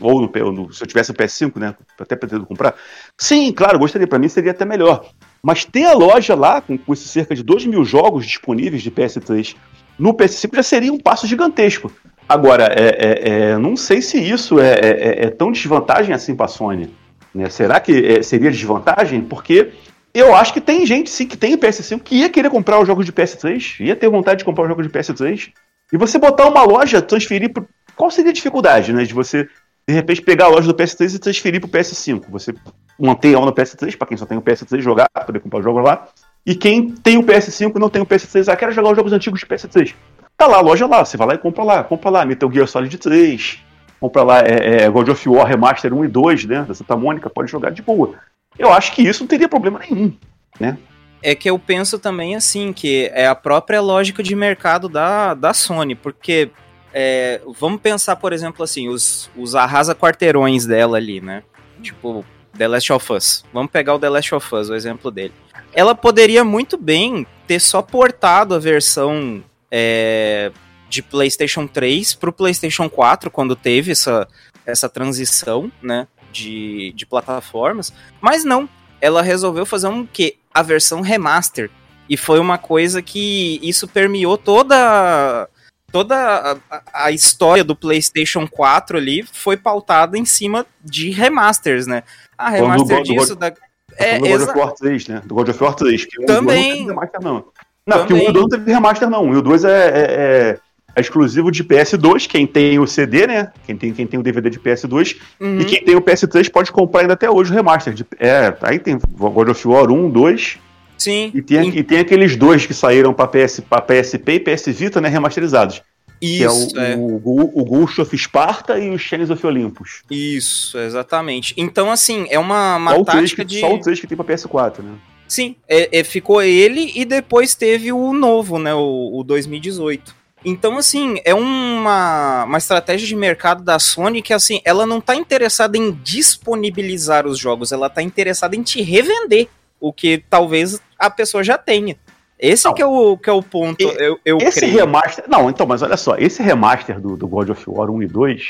Ou no, no, se eu tivesse o PS5, né? Até pretendo comprar. Sim, claro, gostaria. Para mim seria até melhor. Mas ter a loja lá, com, com esses cerca de 2 mil jogos disponíveis de PS3 no PS5 já seria um passo gigantesco. Agora, é, é, é, não sei se isso é, é, é, é tão desvantagem assim para a Sony. Né? Será que seria desvantagem? Porque eu acho que tem gente sim que tem o PS5 que ia querer comprar os jogos de PS3, ia ter vontade de comprar os jogos de PS3. E você botar uma loja, transferir. Pro... Qual seria a dificuldade, né? De você, de repente, pegar a loja do PS3 e transferir pro PS5. Você manter ela no PS3, para quem só tem o PS3 jogar, poder comprar os jogos lá. E quem tem o PS5 e não tem o PS3, ah, quero jogar os jogos antigos de PS3. Tá lá a loja lá, você vai lá e compra lá, compra lá, Metal Gear Solid 3, compra lá é, é, God of War Remaster 1 e 2, né, da Santa Mônica, pode jogar de boa. Eu acho que isso não teria problema nenhum, né? É que eu penso também assim, que é a própria lógica de mercado da, da Sony, porque é, vamos pensar, por exemplo, assim, os, os arrasa-quarteirões dela ali, né? Tipo, The Last of Us. Vamos pegar o The Last of Us, o exemplo dele. Ela poderia muito bem ter só portado a versão é, de PlayStation 3 para o PlayStation 4, quando teve essa, essa transição né, de, de plataformas, mas não. Ela resolveu fazer um que a versão remaster e foi uma coisa que isso permeou toda toda a, a, história do PlayStation 4 ali foi pautada em cima de remasters, né? Ah, remaster do, disso, do, da... É, do God of War 3, né? Do God of War 3. Que Também. Não remaster, não. Não, porque o 1 não teve remaster, não. O 2 é, é, é, é, exclusivo de PS2, quem tem o CD, né? Quem tem, quem tem o DVD de PS2. Uhum. E quem tem o PS3 pode comprar ainda até hoje o remaster. De, é, aí tem God of War 1, 2. Sim. E tem, e tem aqueles dois que saíram para PS, pra PSP e PS Vita, né? Remasterizados. Isso, que é o, é. o, o, o Ghost of Sparta e o Chains of Olympus. Isso, exatamente. Então, assim, é uma, uma só tática que, de. Só o 3 que tem pra PS4, né? Sim, é, é, ficou ele e depois teve o novo, né? O, o 2018. Então, assim, é uma, uma estratégia de mercado da Sony que, assim, ela não tá interessada em disponibilizar os jogos, ela tá interessada em te revender o que talvez a pessoa já tenha. Esse que é, o, que é o ponto, e, eu, eu Esse creio. remaster... Não, então, mas olha só, esse remaster do, do God of War 1 e 2,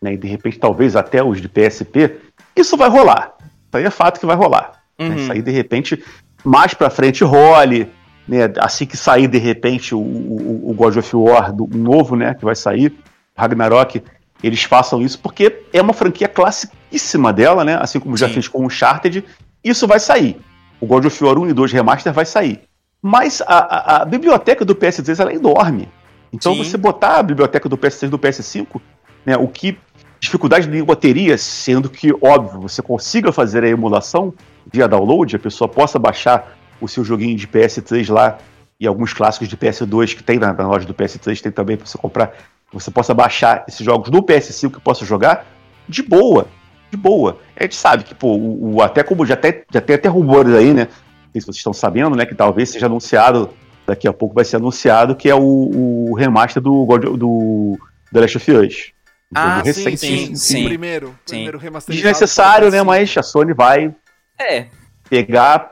né, e de repente talvez até os de PSP, isso vai rolar. Isso aí é fato que vai rolar. Né? Uhum. Isso aí, de repente, mais pra frente role, né? Assim que sair, de repente, o, o, o God of War do, novo, né? Que vai sair, Ragnarok, eles façam isso, porque é uma franquia classicíssima dela, né? Assim como já Sim. fez com o Uncharted, isso vai sair. O God of War 1 e 2 Remaster vai sair. Mas a, a- a biblioteca do PS3 ela é enorme. Então Sim. você botar a biblioteca do PS3 e do PS5, né, o que dificuldade nenhuma teria, sendo que, óbvio, você consiga fazer a emulação via download, a pessoa possa baixar o seu joguinho de PS3 lá e alguns clássicos de PS2 que tem na, na loja do PS3, tem também para você comprar, você possa baixar esses jogos no PS5 que possa jogar de boa, de boa. A gente sabe que, pô, o, o- até como já tem, já tem até rumores aí, né? Não sei se vocês estão sabendo, né? Que talvez seja anunciado, daqui a pouco vai ser anunciado, que é o, o remaster do, God- do The Last of Us. Um Ah, sim, recente. sim, O sim. primeiro, Sim. primeiro remasterizado. Desnecessário, né? Mas a Sony vai É, pegar,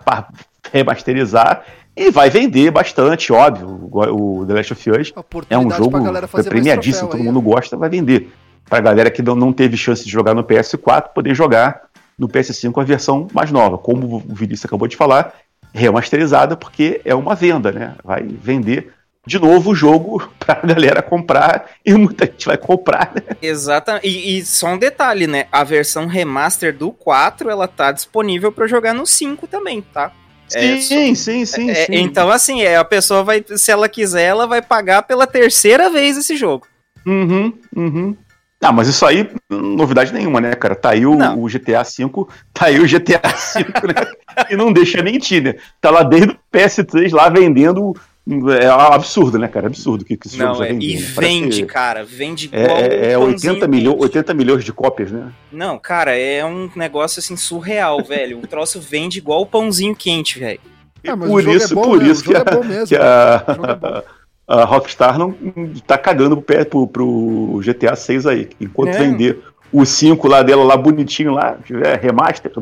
remasterizar e vai vender bastante, óbvio. O, The Last of Us é um jogo premiadíssimo, todo aí, mundo gosta, vai vender. Pra galera que não, não teve chance de jogar no PS4, poder jogar no PS5 a versão mais nova. Como o Vinícius acabou de falar, remasterizada, porque é uma venda, né? Vai vender de novo o jogo pra galera comprar e muita gente vai comprar, né? exatamente. E, e só um detalhe, né? A versão remaster do 4, ela tá disponível pra jogar no 5 também, tá? É, sim, sim, sim, É, sim. Então, assim, é, a pessoa vai, se ela quiser, ela vai pagar pela terceira vez esse jogo. Uhum, uhum. Ah, mas isso aí, novidade nenhuma, né, cara? Tá aí o, o GTA V, tá aí o GTA V, né? E não deixa mentir, né? Tá lá desde o PS3 lá vendendo. É absurdo, né, cara? Absurdo que, que esse jogo Não, já é, e né? Vende, cara, vende É, igual é, é um 80, pãozinho milho, quente. 80 milhões de cópias, né? Não, cara, é um negócio assim surreal, velho. O troço vende igual o pãozinho quente, velho. Ah, mas por o jogo isso, é bom, por né? isso o jogo que é a- mesmo. que O jogo é a, a Rockstar não tá cagando pro, pé- pro, pro GTA 6 aí. Enquanto É. vender o 5 lá dela, lá bonitinho lá, tiver remaster,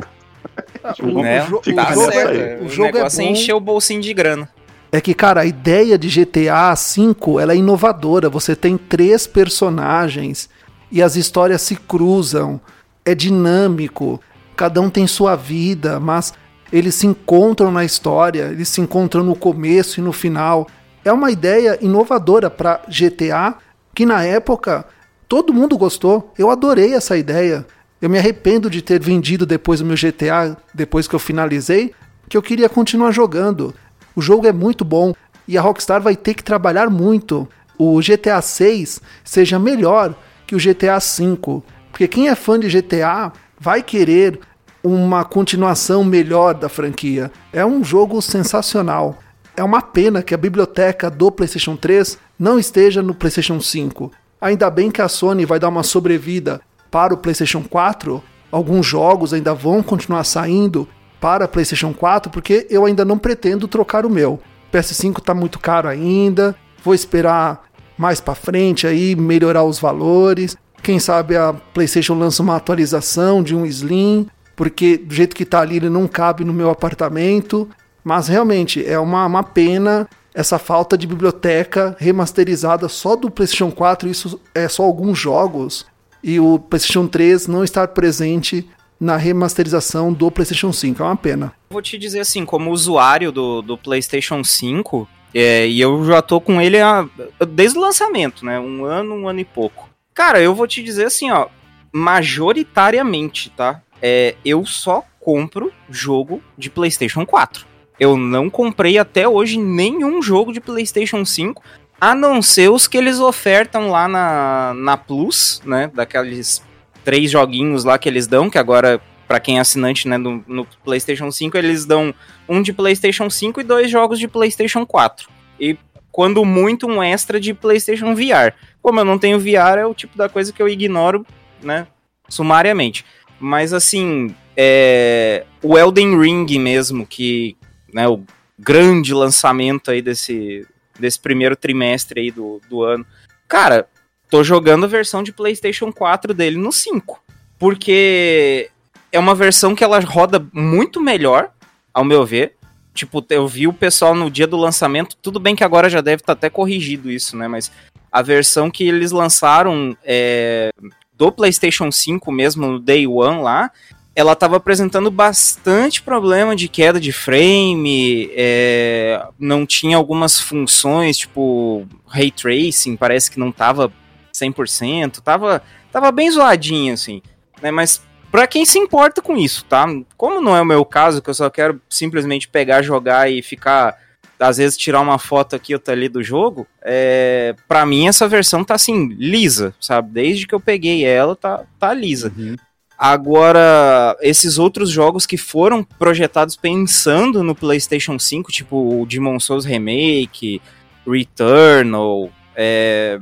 Ah, o- o, né? o o tá jogo é, o O, jogo é negócio é, bom. encher o bolsinho de grana. É que, cara, a ideia de GTA V ela é inovadora. Você tem três personagens e as histórias se cruzam. É dinâmico. Cada um tem sua vida, mas eles se encontram na história. Eles se encontram no começo e no final. É uma ideia inovadora para GTA que na época todo mundo gostou. Eu adorei essa ideia. Eu me arrependo de ter vendido depois o meu GTA, depois que eu finalizei, que eu queria continuar jogando. O jogo é muito bom e a Rockstar vai ter que trabalhar muito. O GTA 6 seja melhor que o GTA 5, porque quem é fã de GTA vai querer uma continuação melhor da franquia. É um jogo sensacional. É uma pena que a biblioteca do PlayStation 3 não esteja no PlayStation 5. Ainda bem que a Sony vai dar uma sobrevida para o PlayStation 4. Alguns jogos ainda vão continuar saindo para PlayStation 4, porque eu ainda não pretendo trocar o meu. PS5 tá muito caro ainda. Vou esperar mais para frente aí melhorar os valores. Quem sabe a PlayStation lança uma atualização de um Slim, porque do jeito que tá ali ele não cabe no meu apartamento. Mas realmente é uma, uma pena essa falta de biblioteca remasterizada só do PlayStation 4. Isso é só alguns jogos. E o PlayStation 3 não estar presente na remasterização do PlayStation 5. É uma pena. Vou te dizer assim, como usuário do, do PlayStation 5, é, e eu já tô com ele há- desde o lançamento, né? Um ano, um ano e pouco. Cara, eu vou te dizer assim, ó, majoritariamente, tá? É, eu só compro jogo de PlayStation 4. Eu não comprei até hoje nenhum jogo de PlayStation 5, a não ser os que eles ofertam lá na, na Plus, né? Daqueles três joguinhos lá que eles dão, que agora, pra quem é assinante né, no, no PlayStation 5, eles dão um de PlayStation 5 e dois jogos de PlayStation 4. E quando muito, um extra de PlayStation VR. Como eu não tenho VR, é o tipo da coisa que eu ignoro, né? Sumariamente. Mas assim, é, o Elden Ring mesmo, que né, o grande lançamento aí desse, desse primeiro trimestre aí do, do ano. Cara, tô jogando a versão de PlayStation 4 dele no 5. Porque é uma versão que ela roda muito melhor, ao meu ver. Tipo, eu vi o pessoal no dia do lançamento, tudo bem que agora já deve estar até corrigido isso, né? Mas a versão que eles lançaram é, do PlayStation 5 mesmo, no Day One lá, ela estava apresentando bastante problema de queda de frame, é, não tinha algumas funções, tipo Ray Tracing, parece que não tava 100%, tava, tava bem zoadinho, assim, né, mas para quem se importa com isso, tá? Como não é o meu caso, que eu só quero simplesmente pegar, jogar e ficar às vezes tirar uma foto aqui ou ali do jogo, é, para mim essa versão tá assim, lisa, sabe? Desde que eu peguei ela, tá, tá lisa. Uhum. Agora, esses outros jogos que foram projetados pensando no PlayStation 5, tipo o Demon Souls Remake, Returnal, é,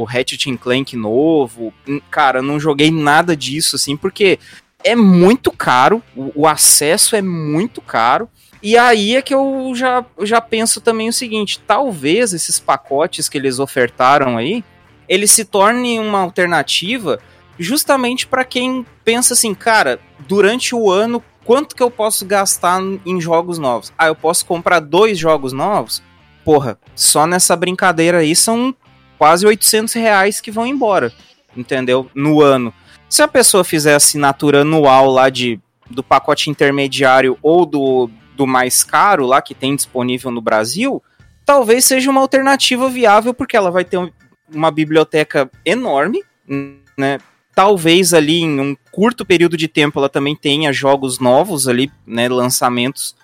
o Ratchet Clank novo, hum, cara, não joguei nada disso, assim, porque é muito caro, o, o acesso é muito caro, e aí é que eu já, já penso também o seguinte: talvez esses pacotes que eles ofertaram aí, eles se tornem uma alternativa justamente para quem pensa assim, cara, durante o ano, quanto que eu posso gastar em jogos novos? Ah, eu posso comprar dois jogos novos? Porra, só nessa brincadeira aí são quase 800 reais que vão embora, entendeu? No ano. Se a pessoa fizer assinatura anual lá de, do pacote intermediário ou do, do mais caro lá que tem disponível no Brasil, talvez seja uma alternativa viável, porque ela vai ter uma biblioteca enorme, né? Talvez ali em um curto período de tempo ela também tenha jogos novos ali, né? Lançamentos.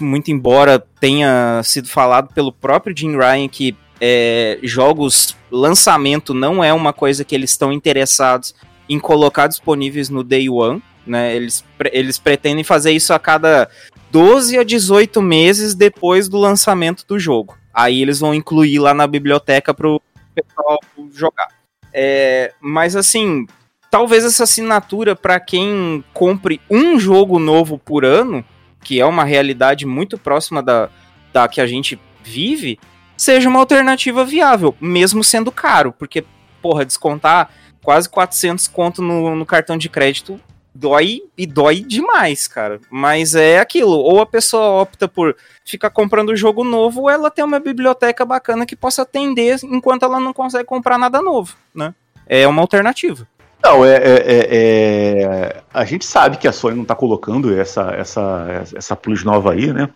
Muito embora tenha sido falado pelo próprio Jim Ryan que é, jogos lançamento não é uma coisa que eles estão interessados em colocar disponíveis no Day One. Né, eles, eles pretendem fazer isso a cada 12 a 18 meses depois do lançamento do jogo. Aí eles vão incluir lá na biblioteca pro pessoal jogar. É, mas assim, talvez essa assinatura para quem compre um jogo novo por ano, que é uma realidade muito próxima da, da que a gente vive, seja uma alternativa viável, mesmo sendo caro, porque, porra, descontar quase 400 conto no, no cartão de crédito dói e dói demais, cara. Mas é aquilo, ou a pessoa opta por ficar comprando jogo novo, ou ela tem uma biblioteca bacana que possa atender enquanto ela não consegue comprar nada novo, né? É uma alternativa. Não, é, é, é, é a gente sabe que a Sony não está colocando essa, essa, essa plus nova aí, né?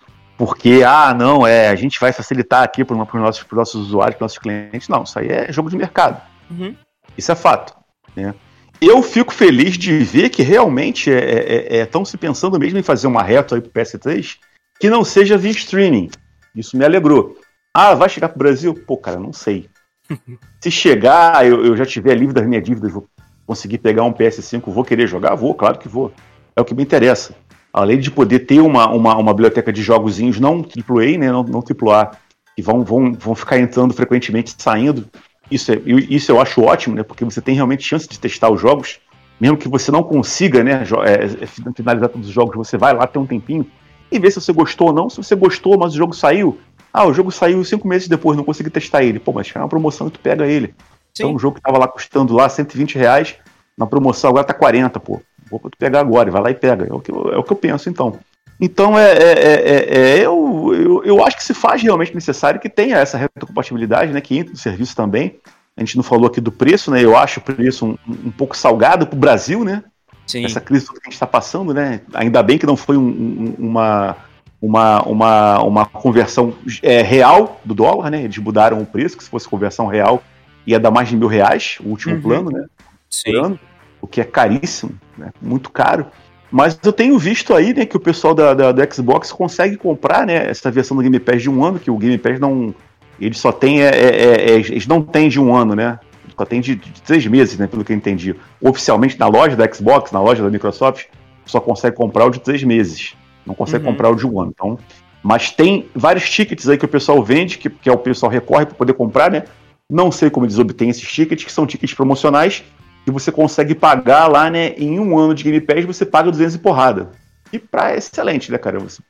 Porque, ah, não, é, a gente vai facilitar aqui para os nossos, nossos usuários, para nossos clientes. Não, isso aí é jogo de mercado. Uhum. Isso é fato. Né? eu fico feliz de ver que realmente estão é, é, é, se pensando mesmo em fazer uma reto aí pro PS3 que não seja via streaming. Isso me alegrou. Ah, vai chegar pro Brasil? Pô, cara, não sei. se chegar, eu, eu já tiver livre das minhas dívidas, vou conseguir pegar um PS5, vou querer jogar? Vou, claro que vou. É o que me interessa. Além de poder ter uma, uma, uma biblioteca de jogozinhos não AAA, né, não, não AAA, que vão, vão, vão ficar entrando frequentemente saindo, isso, é, isso eu acho ótimo, né? Porque você tem realmente chance de testar os jogos, mesmo que você não consiga, né? É, é, finalizar todos os jogos, você vai lá ter um tempinho e ver se você gostou ou não. Se você gostou, mas o jogo saiu, ah, o jogo saiu cinco meses depois, não consegui testar ele. Pô, mas é uma promoção e tu pega ele. Sim. Então um jogo que tava lá custando lá 120 reais, na promoção agora tá 40, pô. Vou pegar agora, vai lá e pega. É o que eu, é o que eu penso, então. Então, é, é, é, é, eu, eu, eu acho que se faz realmente necessário que tenha essa retrocompatibilidade, né, que entre no serviço também. A gente não falou aqui do preço, né? Eu acho o preço um, um pouco salgado para o Brasil, né? Sim. Essa crise que a gente está passando, né? Ainda bem que não foi um, um, uma, uma, uma, uma conversão é, real do dólar, né? Eles mudaram o preço, que se fosse conversão real ia dar mais de mil reais, o último uhum. plano, né? Sim. Ano, o que é caríssimo, né? Muito caro. Mas eu tenho visto aí, né, que o pessoal da, da, do Xbox consegue comprar, né, essa versão do Game Pass de um ano, que o Game Pass não. Ele só tem. É, é, é, é eles não tem de um ano, né? Só tem de, de, três meses, né? Pelo que eu entendi. Oficialmente na loja da Xbox, na loja da Microsoft, só consegue comprar o de três meses. Não consegue uhum. comprar o de um ano. Então, mas tem vários tickets aí que o pessoal vende, que, que é o pessoal recorre para poder comprar, né? Não sei como eles obtêm esses tickets, que são tickets promocionais, que você consegue pagar lá, né? Em um ano de Game Pass, você paga 200 e porrada. E pra é excelente, né, cara? Você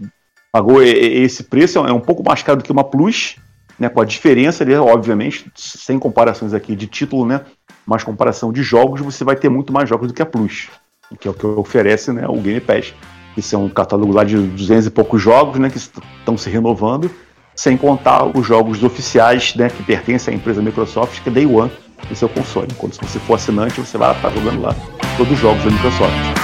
pagou esse preço, é um pouco mais caro do que uma Plus, né? Com a diferença ali, obviamente, sem comparações aqui de título, né? Mas comparação de jogos, você vai ter muito mais jogos do que a Plus, que é o que oferece, né? O Game Pass. Isso é um catálogo lá de 200 e poucos jogos, né? Que estão se renovando, sem contar os jogos oficiais, né? Que pertencem à empresa Microsoft, que é Day One no seu console. Quando se você for assinante, você vai estar jogando lá todos os jogos da Microsoft.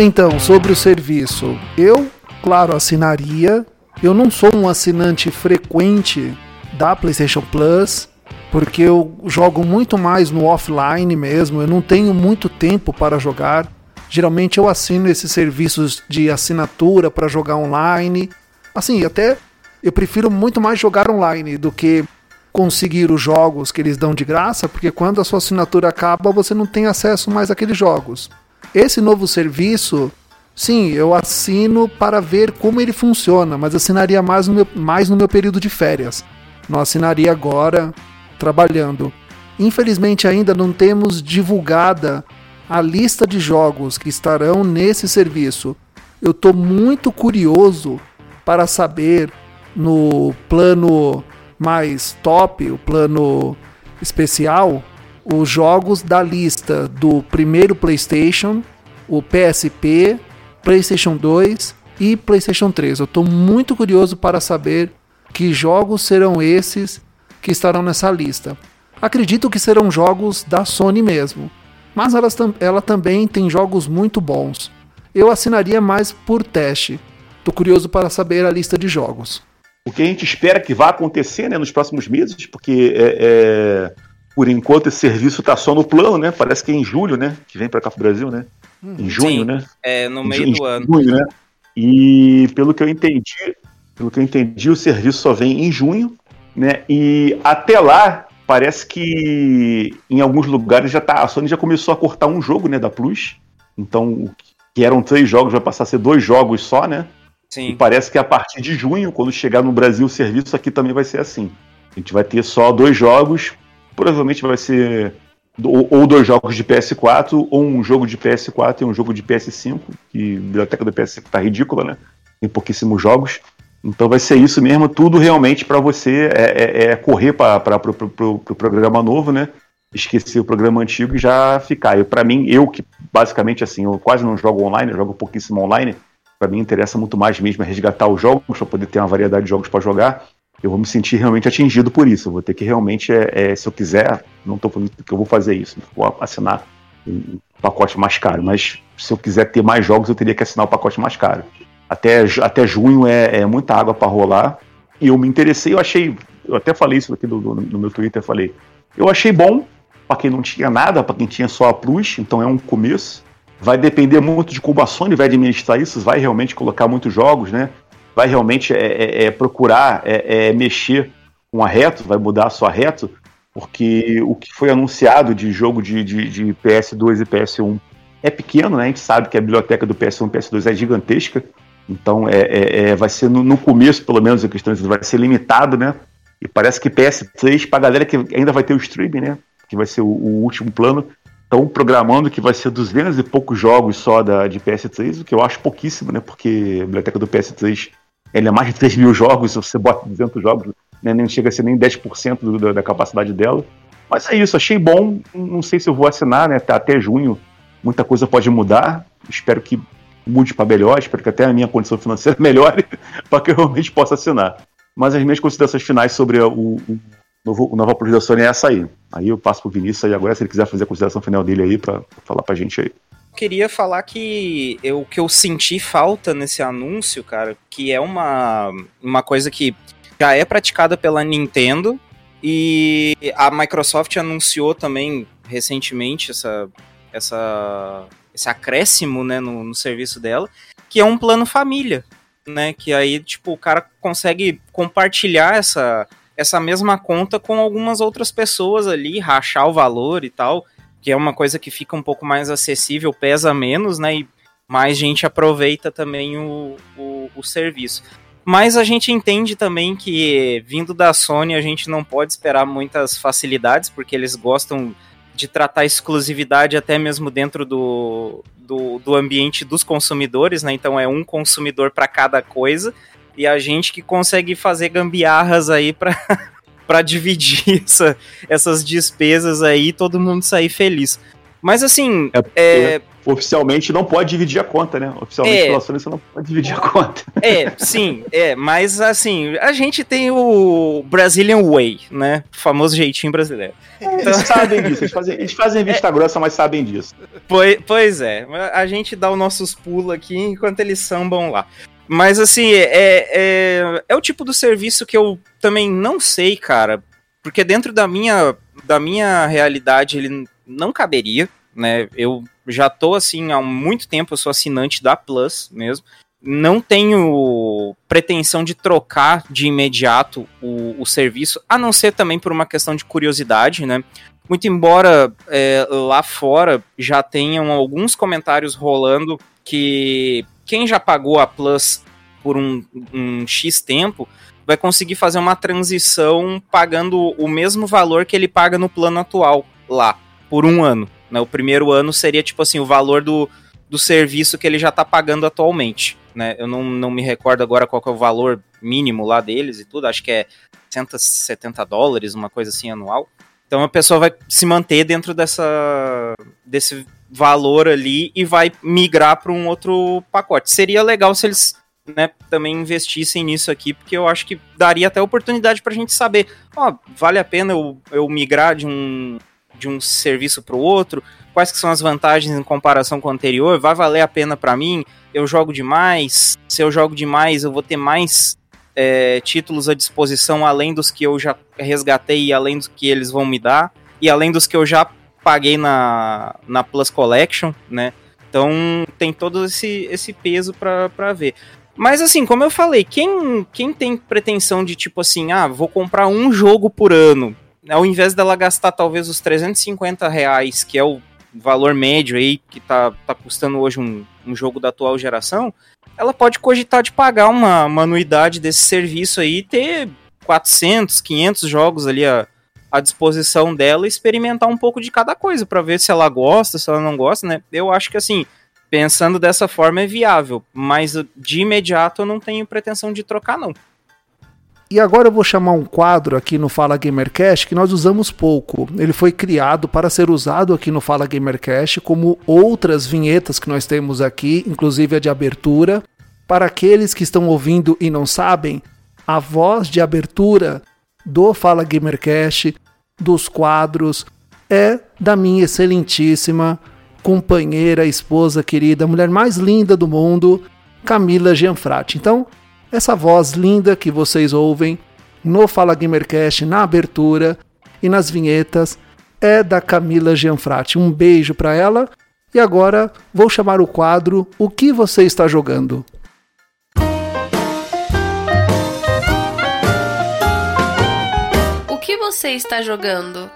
Então, sobre o serviço, eu, claro, assinaria. Eu não sou um assinante frequente da PlayStation Plus, porque eu jogo muito mais no offline mesmo, eu não tenho muito tempo para jogar. Geralmente eu assino esses serviços de assinatura para jogar online. Assim, até eu prefiro muito mais jogar online do que conseguir os jogos que eles dão de graça, porque quando a sua assinatura acaba, você não tem acesso mais àqueles jogos. Esse novo serviço, sim, eu assino para ver como ele funciona, mas assinaria mais no meu, mais no meu período de férias. Não assinaria agora, trabalhando. Infelizmente, ainda não temos divulgada a lista de jogos que estarão nesse serviço. Eu estou muito curioso para saber no plano mais top, o plano especial, os jogos da lista do primeiro PlayStation, o PSP, PlayStation 2 e PlayStation 3. Eu estou muito curioso para saber que jogos serão esses que estarão nessa lista. Acredito que serão jogos da Sony mesmo, mas elas, ela também tem jogos muito bons. Eu assinaria mais por teste. Estou curioso para saber a lista de jogos. O que a gente espera que vá acontecer né, nos próximos meses, porque é, é por enquanto esse serviço está só no plano, né? Parece que é em julho, né? Que vem para cá pro Brasil, né? Hum, em junho, Sim, né? É, no meio do em ano. Junho, né? E pelo que eu entendi, pelo que eu entendi, o serviço só vem em junho, né? E até lá parece que em alguns lugares já tá, a Sony já começou a cortar um jogo, né, da Plus. Então, que eram três jogos, vai passar a ser dois jogos só, né? Sim. E parece que a partir de junho, quando chegar no Brasil o serviço, aqui também vai ser assim. A gente vai ter só dois jogos provavelmente vai ser ou dois jogos de PS4, ou um jogo de PS4 e um jogo de PS5, que a biblioteca do PS5 tá ridícula, né? Tem pouquíssimos jogos. Então vai ser isso mesmo, tudo realmente para você é, é, é correr para o pro, pro, pro programa novo, né? Esquecer o programa antigo e já ficar. Para mim, eu que basicamente assim, eu quase não jogo online, eu jogo pouquíssimo online. Para mim interessa muito mais mesmo resgatar os jogos para poder ter uma variedade de jogos para jogar eu vou me sentir realmente atingido por isso. Eu vou ter que realmente, é, é, se eu quiser, não estou falando que eu vou fazer isso, vou assinar um pacote mais caro, mas se eu quiser ter mais jogos, eu teria que assinar o pacote mais caro. Até, até junho é, é muita água para rolar. E eu me interessei, eu achei, eu até falei isso aqui no, no, no meu Twitter, falei, eu achei bom para quem não tinha nada, para quem tinha só a Plus, então é um começo. Vai depender muito de como a Sony vai administrar isso, vai realmente colocar muitos jogos, né? vai realmente é, é, é procurar é, é, mexer com a reto, vai mudar a sua reto, porque o que foi anunciado de jogo de, de, de, PS2 e PS1 é pequeno, né? A gente sabe que a biblioteca do PS1 e PS2 é gigantesca, então é, é vai ser no, no, começo, pelo menos, a questão vai ser limitado, né? E parece que PS3, para a galera que ainda vai ter o streaming, né? Que vai ser o, o último plano, estão programando que vai ser 200 e poucos jogos só da, de PS3, o que eu acho pouquíssimo, né? Porque a biblioteca do PS3 ele é mais de 3 mil jogos, se você bota 200 jogos, né, nem chega a ser nem 10% do, da, da capacidade dela. Mas é isso, achei bom. Não sei se eu vou assinar, né? Tá até junho, muita coisa pode mudar. Espero que mude para melhor, espero que até a minha condição financeira melhore para que eu realmente possa assinar. Mas as minhas considerações finais sobre o, o, novo, o da Sony é essa aí. Aí eu passo pro Vinícius aí agora, se ele quiser fazer a consideração final dele aí, para falar pra gente aí queria falar que o que eu senti falta nesse anúncio, cara, que é uma, uma coisa que já é praticada pela Nintendo e a Microsoft anunciou também recentemente essa, essa, esse acréscimo né, no, no serviço dela, que é um plano família, né? Que aí, tipo, o cara consegue compartilhar essa, essa mesma conta com algumas outras pessoas ali, rachar o valor e tal que é uma coisa que fica um pouco mais acessível, pesa menos, né? E mais gente aproveita também o, o, o serviço. Mas a gente entende também que, vindo da Sony, a gente não pode esperar muitas facilidades, porque eles gostam de tratar exclusividade até mesmo dentro do, do, do ambiente dos consumidores, né? Então é um consumidor para cada coisa. E a gente que consegue fazer gambiarras aí para para dividir essa, essas despesas aí e todo mundo sair feliz. Mas assim, é, é oficialmente não pode dividir a conta, né? Oficialmente É. pela Sony você não pode dividir a conta. É, sim, é, mas assim, a gente tem o Brazilian Way, né? O famoso jeitinho brasileiro. Eles sabem disso, eles fazem, eles fazem vista grossa, mas sabem disso. Pois, pois é, a gente dá os nossos pulos aqui enquanto eles sambam lá. Mas assim, é, é, é o tipo do serviço que eu também não sei, cara, porque dentro da minha, da minha realidade ele não caberia, né? Eu já tô assim há muito tempo, eu sou assinante da Plus mesmo. Não tenho pretensão de trocar de imediato o, o serviço, a não ser também por uma questão de curiosidade, né? Muito embora é, lá fora já tenham alguns comentários rolando que quem já pagou a Plus por um, um X tempo vai conseguir fazer uma transição pagando o mesmo valor que ele paga no plano atual lá, por um ano. Né? O primeiro ano seria tipo assim, o valor do, do serviço que ele já está pagando atualmente. Né? Eu não, não me recordo agora qual é o valor mínimo lá deles e tudo, acho que é 170 dólares, uma coisa assim anual. Então a pessoa vai se manter dentro dessa desse valor ali e vai migrar para um outro pacote. Seria legal se eles né, também investissem nisso aqui, porque eu acho que daria até oportunidade para a gente saber, ó, vale a pena eu, eu migrar de um, de um serviço para o outro? Quais que são as vantagens em comparação com o anterior? Vai valer a pena para mim? Eu jogo demais? Se eu jogo demais, eu vou ter mais é, títulos à disposição além dos que eu já resgatei e além dos que eles vão me dar e além dos que eu já paguei na, na Plus Collection, né? Então tem todo esse, esse peso para ver. Mas assim, como eu falei, quem, quem tem pretensão de tipo assim, ah, vou comprar um jogo por ano, ao invés dela gastar talvez os 350 reais, que é o valor médio aí, que tá, tá custando hoje um, um jogo da atual geração, ela pode cogitar de pagar uma, uma anuidade desse serviço aí e ter 400, 500 jogos ali à, à disposição dela e experimentar um pouco de cada coisa para ver se ela gosta, se ela não gosta, né? Eu acho que assim, pensando dessa forma é viável, mas de imediato eu não tenho pretensão de trocar não. E agora eu vou chamar um quadro aqui no Fala Gamercast que nós usamos pouco. Ele foi criado para ser usado aqui no Fala Gamercast, como outras vinhetas que nós temos aqui, inclusive a de abertura. Para aqueles que estão ouvindo e não sabem, a voz de abertura do Fala Gamercast, dos quadros, é da minha excelentíssima companheira, esposa querida, mulher mais linda do mundo, Camila Gianfratti. Então, essa voz linda que vocês ouvem no Fala Gamercast, na abertura e nas vinhetas, é da Camila Gianfratti. Um beijo para ela. E agora vou chamar o quadro O que você está jogando? O que você está jogando?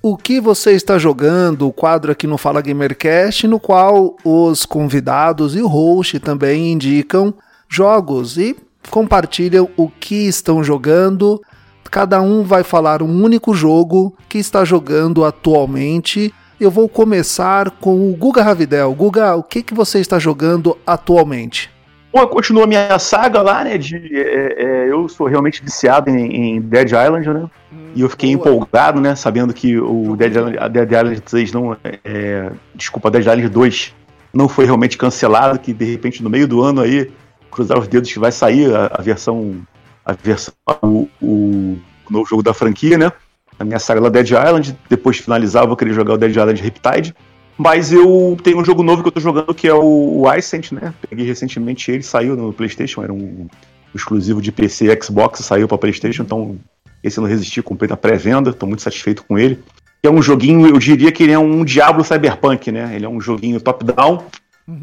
O que você está jogando? O quadro aqui no Fala Gamercast, no qual os convidados e o host também indicam jogos e compartilham o que estão jogando. Cada um vai falar um único jogo que está jogando atualmente. Eu vou começar com o Guga Ravidel. Guga, o que, que você está jogando atualmente? Bom, continua a minha saga lá, né? De, é, é, eu sou realmente viciado em, em Dead Island, né? e eu fiquei boa. empolgado, né? Sabendo que o Dead Island, a Dead Island 3 não. É, desculpa, Dead Island 2 não foi realmente cancelado, que de repente no meio do ano aí, cruzar os dedos que vai sair a, a versão. A versão. O, o, o novo jogo da franquia, né? A minha saga lá Dead Island. Depois de finalizar, eu vou querer jogar o Dead Island Riptide. Mas eu tenho um jogo novo que eu tô jogando que é o, o Ascent, né? Peguei recentemente ele, saiu no PlayStation, era um exclusivo de PC e Xbox, saiu para PlayStation, então esse eu não resisti, comprei na pré-venda, tô muito satisfeito com ele. É um joguinho, eu diria que ele é um Diablo Cyberpunk, né? Ele é um joguinho top-down,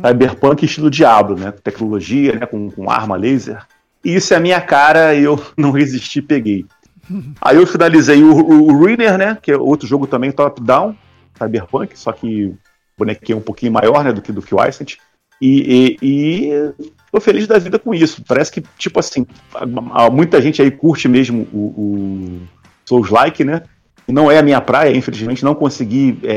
Cyberpunk estilo Diablo, né? Tecnologia, né? Com, com arma laser. E isso é a minha cara, eu não resisti, peguei. Aí eu finalizei o, o, o né? Que é outro jogo também top-down, Cyberpunk, só que bonequinho é um pouquinho maior, né? Do que, do Ascent. E, e, e tô feliz da vida com isso. Parece que, tipo assim, muita gente aí curte mesmo o, o Souls-like, né? E não é a minha praia, infelizmente, não consegui é,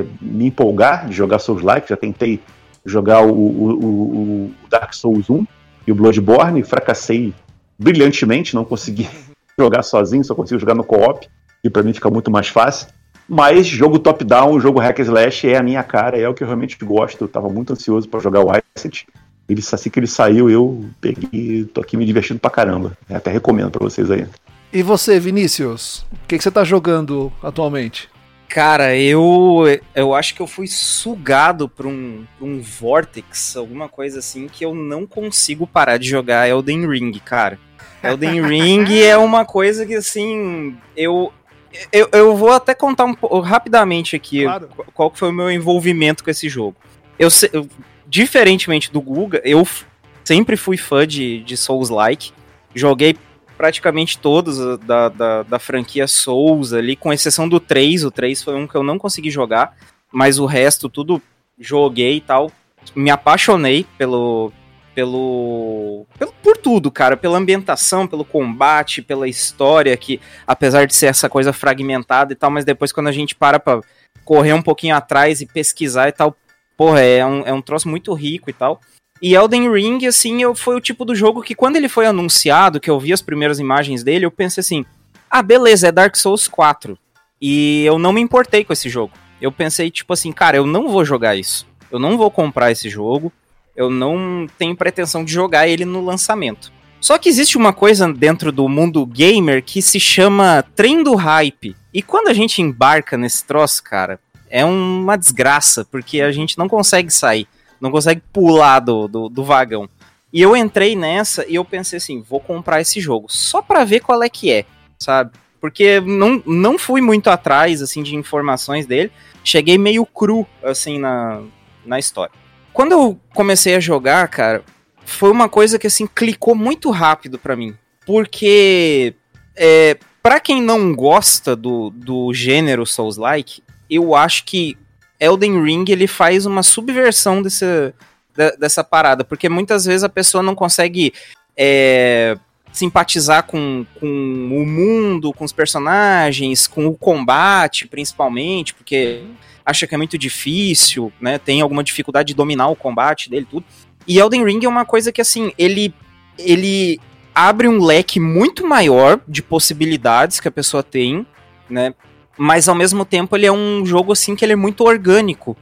é, me empolgar de jogar Souls-like. Já tentei jogar o, o- o- o Dark Souls 1 e o Bloodborne, fracassei brilhantemente, não consegui jogar sozinho, só consigo jogar no co-op, e para mim fica muito mais fácil. Mas jogo top-down, jogo hack slash é a minha cara, é o que eu realmente gosto. Eu tava muito ansioso para jogar o Icet. Ele, assim que ele saiu, eu peguei, tô aqui me divertindo pra caramba. Eu até recomendo para vocês aí. E você, Vinícius? O que, que você tá jogando atualmente? Cara, eu eu acho que eu fui sugado por um, por um vortex, alguma coisa assim, que eu não consigo parar de jogar Elden Ring, cara. Elden Ring é uma coisa que, assim, eu, eu, eu vou até contar um pouco rapidamente aqui claro. qual foi o meu envolvimento com esse jogo. Eu, eu diferentemente do Guga, eu sempre fui fã de, de Souls-like. Joguei praticamente todos da, da, da, franquia Souls ali, com exceção do 3. O 3 foi um que eu não consegui jogar, mas o resto tudo joguei e tal. Me apaixonei pelo, pelo, pelo por tudo, cara, pela ambientação, pelo combate, pela história que apesar de ser essa coisa fragmentada e tal, mas depois quando a gente para para correr um pouquinho atrás e pesquisar e tal, porra, é um, é um troço muito rico e tal. E Elden Ring, assim, eu, foi o tipo do jogo que quando ele foi anunciado, que eu vi as primeiras imagens dele, eu pensei assim, ah, beleza, é Dark Souls 4. E eu não me importei com esse jogo. Eu pensei, tipo assim, cara, eu não vou jogar isso. Eu não vou comprar esse jogo. Eu não tenho pretensão de jogar ele no lançamento. Só que existe uma coisa dentro do mundo gamer que se chama trem do hype. E quando a gente embarca nesse troço, cara, é uma desgraça, porque a gente não consegue sair não consegue pular do, do, do vagão. E eu entrei nessa e eu pensei assim, vou comprar esse jogo, só para ver qual é que é, sabe? Porque não, não fui muito atrás, assim, de informações dele, cheguei meio cru, assim, na, na história. Quando eu comecei a jogar, cara, foi uma coisa que, assim, clicou muito rápido para mim, porque, é, para quem não gosta do, do gênero Souls-like, eu acho que Elden Ring ele faz uma subversão desse, dessa parada, porque muitas vezes a pessoa não consegue é, simpatizar com, com o mundo, com os personagens, com o combate, principalmente, porque acha que é muito difícil, né? Tem alguma dificuldade de dominar o combate dele, tudo. E Elden Ring é uma coisa que, assim, ele, ele abre um leque muito maior de possibilidades que a pessoa tem, né? mas ao mesmo tempo ele é um jogo assim que ele é muito orgânico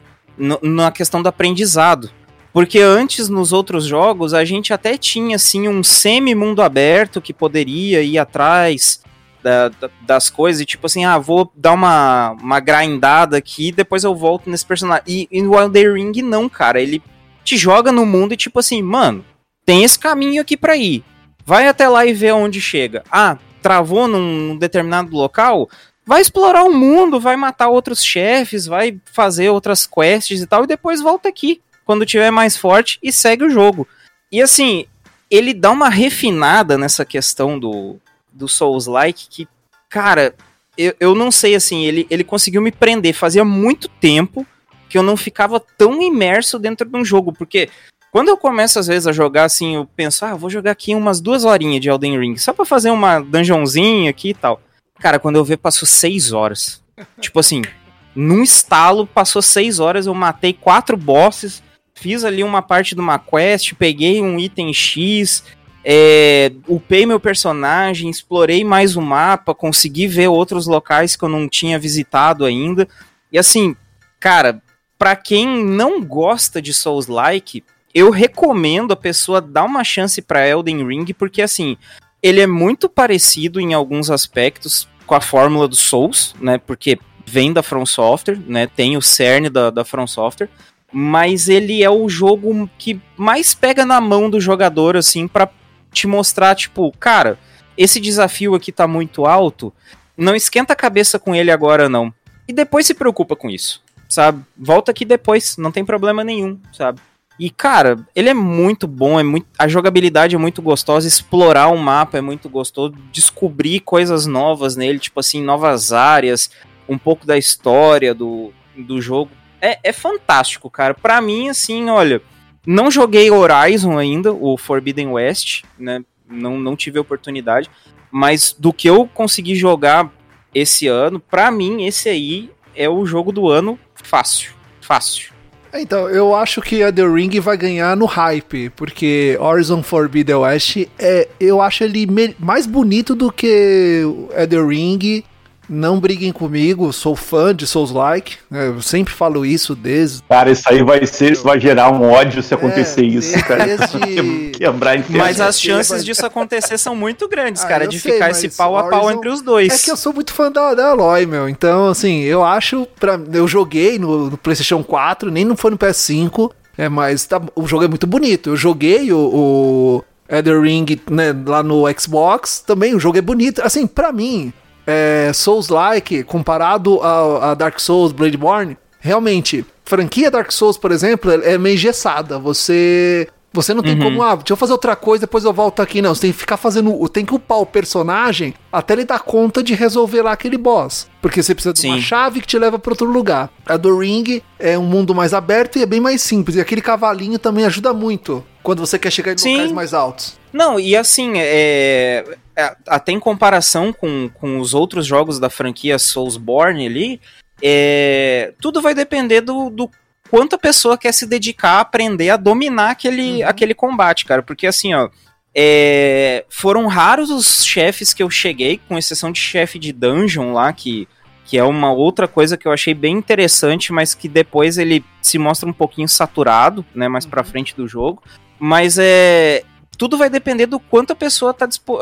na questão do aprendizado. Porque antes, nos outros jogos, a gente até tinha assim um semi-mundo aberto que poderia ir atrás da, da, das coisas, e tipo assim, ah, vou dar uma, uma grindada aqui depois eu volto nesse personagem. E, e no Elden Ring, não, cara. Ele te joga no mundo e tipo assim, mano, tem esse caminho aqui para ir. Vai até lá e vê onde chega. Ah, travou num determinado local? vai explorar o mundo, vai matar outros chefes, vai fazer outras quests e tal, e depois volta aqui, quando tiver mais forte, e segue o jogo. E assim, ele dá uma refinada nessa questão do, do Souls-like que, cara, eu, eu não sei assim, ele, ele conseguiu me prender. Fazia muito tempo que eu não ficava tão imerso dentro de um jogo, porque quando eu começo às vezes a jogar assim, eu penso, ah, vou jogar aqui umas duas horinhas de Elden Ring, só pra fazer uma dungeonzinha aqui e tal. Cara, quando eu vi, passou seis horas. tipo assim, num estalo, passou seis horas, eu matei quatro bosses, fiz ali uma parte de uma quest, peguei um item X, é, upei meu personagem, explorei mais o mapa, consegui ver outros locais que eu não tinha visitado ainda. E assim, cara, para quem não gosta de Souls-like, eu recomendo a pessoa dar uma chance para Elden Ring, porque assim, ele é muito parecido em alguns aspectos com a fórmula do Souls, né? Porque vem da From Software, né? Tem o cerne da, da From Software, mas ele é o jogo que mais pega na mão do jogador, assim, para te mostrar, tipo, cara, esse desafio aqui tá muito alto, não esquenta a cabeça com ele agora, não. E depois se preocupa com isso, sabe? Volta aqui depois, não tem problema nenhum, sabe? E, cara, ele é muito bom, é muito, a jogabilidade é muito gostosa, explorar o mapa é muito gostoso, descobrir coisas novas nele, tipo assim, novas áreas, um pouco da história do, do jogo. É, é fantástico, cara. Pra mim, assim, olha, não joguei Horizon ainda, o Forbidden West, né? Não, não tive a oportunidade, mas do que eu consegui jogar esse ano, pra mim, esse aí é o jogo do ano fácil. Fácil. Então, eu acho que a The Ring vai ganhar no hype, porque Horizon Forbidden West, é, eu acho ele mais bonito do que The Ring não briguem comigo, sou fã de Souls-like. Né? Eu sempre falo isso desde. Cara, isso aí vai ser, vai gerar um ódio se acontecer é, isso, cara. Desde... Quebrar inteiro. Mas as chances disso acontecer são muito grandes, ah, cara, de sei, ficar esse pau a pau entre os dois. É que eu sou muito fã da, da Aloy, meu. Então, assim, eu acho. Pra... Eu joguei no, no PlayStation 4, nem não foi no PS5. É, mas tá, o jogo é muito bonito. Eu joguei o, o Elder Ring né, lá no Xbox, também o jogo é bonito. Assim, para mim, é, Souls-like comparado a, a, Dark Souls, Bloodborne, realmente, franquia Dark Souls, por exemplo, é, meio engessada. Você você não tem uhum. como, ah, deixa eu fazer outra coisa, depois eu volto aqui. Não, você tem que ficar fazendo. Tem que upar o personagem até ele dar conta de resolver lá aquele boss. Porque você precisa de Sim. uma chave que te leva para outro lugar. A do Ring é um mundo mais aberto e é bem mais simples. E aquele cavalinho também ajuda muito quando você quer chegar em Sim. locais mais altos. Não, e assim, é, é, até em comparação com, com os outros jogos da franquia Soulsborne ali, é, tudo vai depender do, do quanto a pessoa quer se dedicar a aprender a dominar aquele, uhum. aquele combate, cara. Porque assim, ó. É, foram raros os chefes que eu cheguei, com exceção de chefe de dungeon lá, que, que é uma outra coisa que eu achei bem interessante, mas que depois ele se mostra um pouquinho saturado, né, mais uhum. pra frente do jogo. Mas é. Tudo vai depender do quanto a pessoa tá, dispo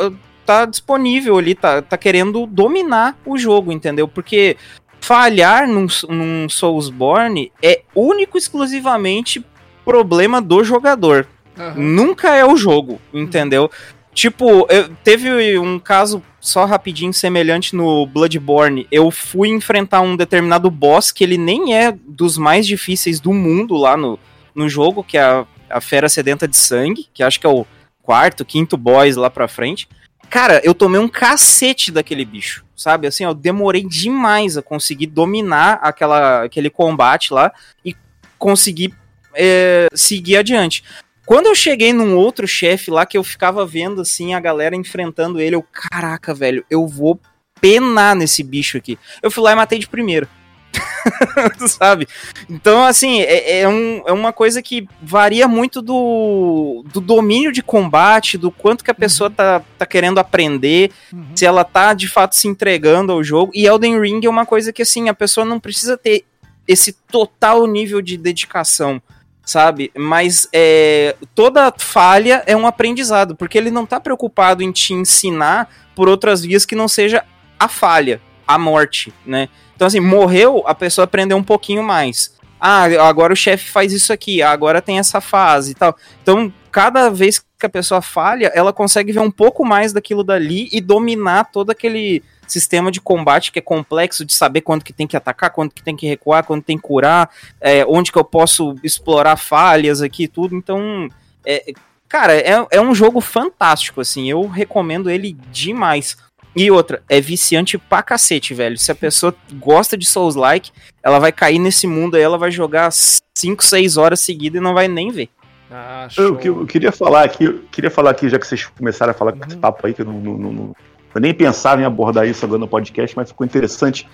tá disponível ali, tá, tá querendo dominar o jogo, entendeu? Porque falhar num, num Soulsborne é único exclusivamente problema do jogador. Uhum. Nunca é o jogo, entendeu? Tipo, eu, teve um caso só rapidinho semelhante no Bloodborne. Eu fui enfrentar um determinado boss que ele nem é dos mais difíceis do mundo lá no, no jogo, que é a, a Fera Sedenta de Sangue, que acho que é o quarto, quinto boss lá pra frente. Cara, eu tomei um cacete daquele bicho, sabe? Assim, eu demorei demais a conseguir dominar aquela, aquele combate lá e conseguir é, seguir adiante. Quando eu cheguei num outro chefe lá que eu ficava vendo assim a galera enfrentando ele, eu, caraca, velho, eu vou penar nesse bicho aqui. Eu fui lá e matei de primeiro. sabe? Então, assim, é, é, um, é, uma coisa que varia muito do, do domínio de combate, do quanto que a pessoa uhum. tá, tá querendo aprender, uhum. se ela tá de fato se entregando ao jogo. E Elden Ring é uma coisa que, assim, a pessoa não precisa ter esse total nível de dedicação sabe? Mas é, toda falha é um aprendizado, porque ele não tá preocupado em te ensinar por outras vias que não seja a falha, a morte, né? Então, assim, morreu, a pessoa aprendeu um pouquinho mais. Ah, agora o chefe faz isso aqui, agora tem essa fase e tal. Então, cada vez que a pessoa falha, ela consegue ver um pouco mais daquilo dali e dominar todo aquele sistema de combate que é complexo de saber quando que tem que atacar, quando que tem que recuar, quando tem que curar, é, onde que eu posso explorar falhas aqui e tudo. Então, é, cara, é, é um jogo fantástico, assim, eu recomendo ele demais. E outra, é viciante pra cacete, velho. Se a pessoa gosta de Souls-like, ela vai cair nesse mundo aí, ela vai jogar 5, 6 horas seguidas e não vai nem ver. Ah, eu, eu, queria falar aqui, eu queria falar aqui, já que vocês começaram a falar uhum. com esse papo aí, que eu, não, não, não, eu nem pensava em abordar isso agora no podcast, mas ficou interessante,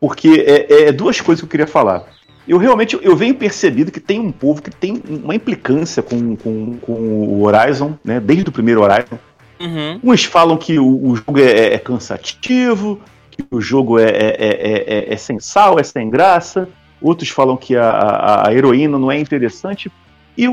porque é, é, duas coisas que eu queria falar. Eu realmente eu venho percebido que tem um povo que tem uma implicância com, com, com o Horizon, né? Desde o primeiro Horizon. Uhum. Uns falam que o, o jogo é, é, cansativo, que o jogo é, é, é, sem sal, é sem graça. Outros falam que a, a, a heroína não é interessante. E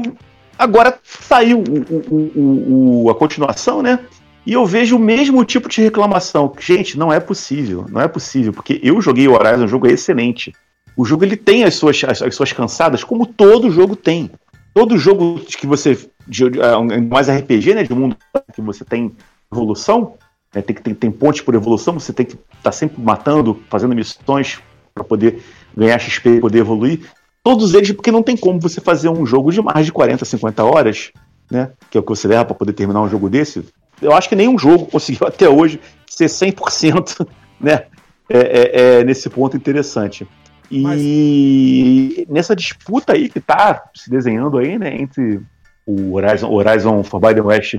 agora saiu o, a continuação, né? E eu vejo o mesmo tipo de reclamação. Gente, não é possível, não é possível, porque eu joguei o Horizon, o jogo é excelente. O jogo ele tem as suas, as, as suas cansadas, como todo jogo tem. Todo jogo que você de, é, mais RPG, né, de mundo que você tem evolução, né, tem que tem, tem ponte por evolução, você tem que estar tá sempre matando, fazendo missões para poder ganhar XP e poder evoluir. Todos eles, porque não tem como você fazer um jogo de mais de 40, 50 horas, né, que é o que você leva para poder terminar um jogo desse. Eu acho que nenhum jogo conseguiu até hoje ser 100%, né, é, é, é nesse ponto interessante. E Mas... nessa disputa aí que está se desenhando aí, né, entre o Horizon, Horizon Forbidden West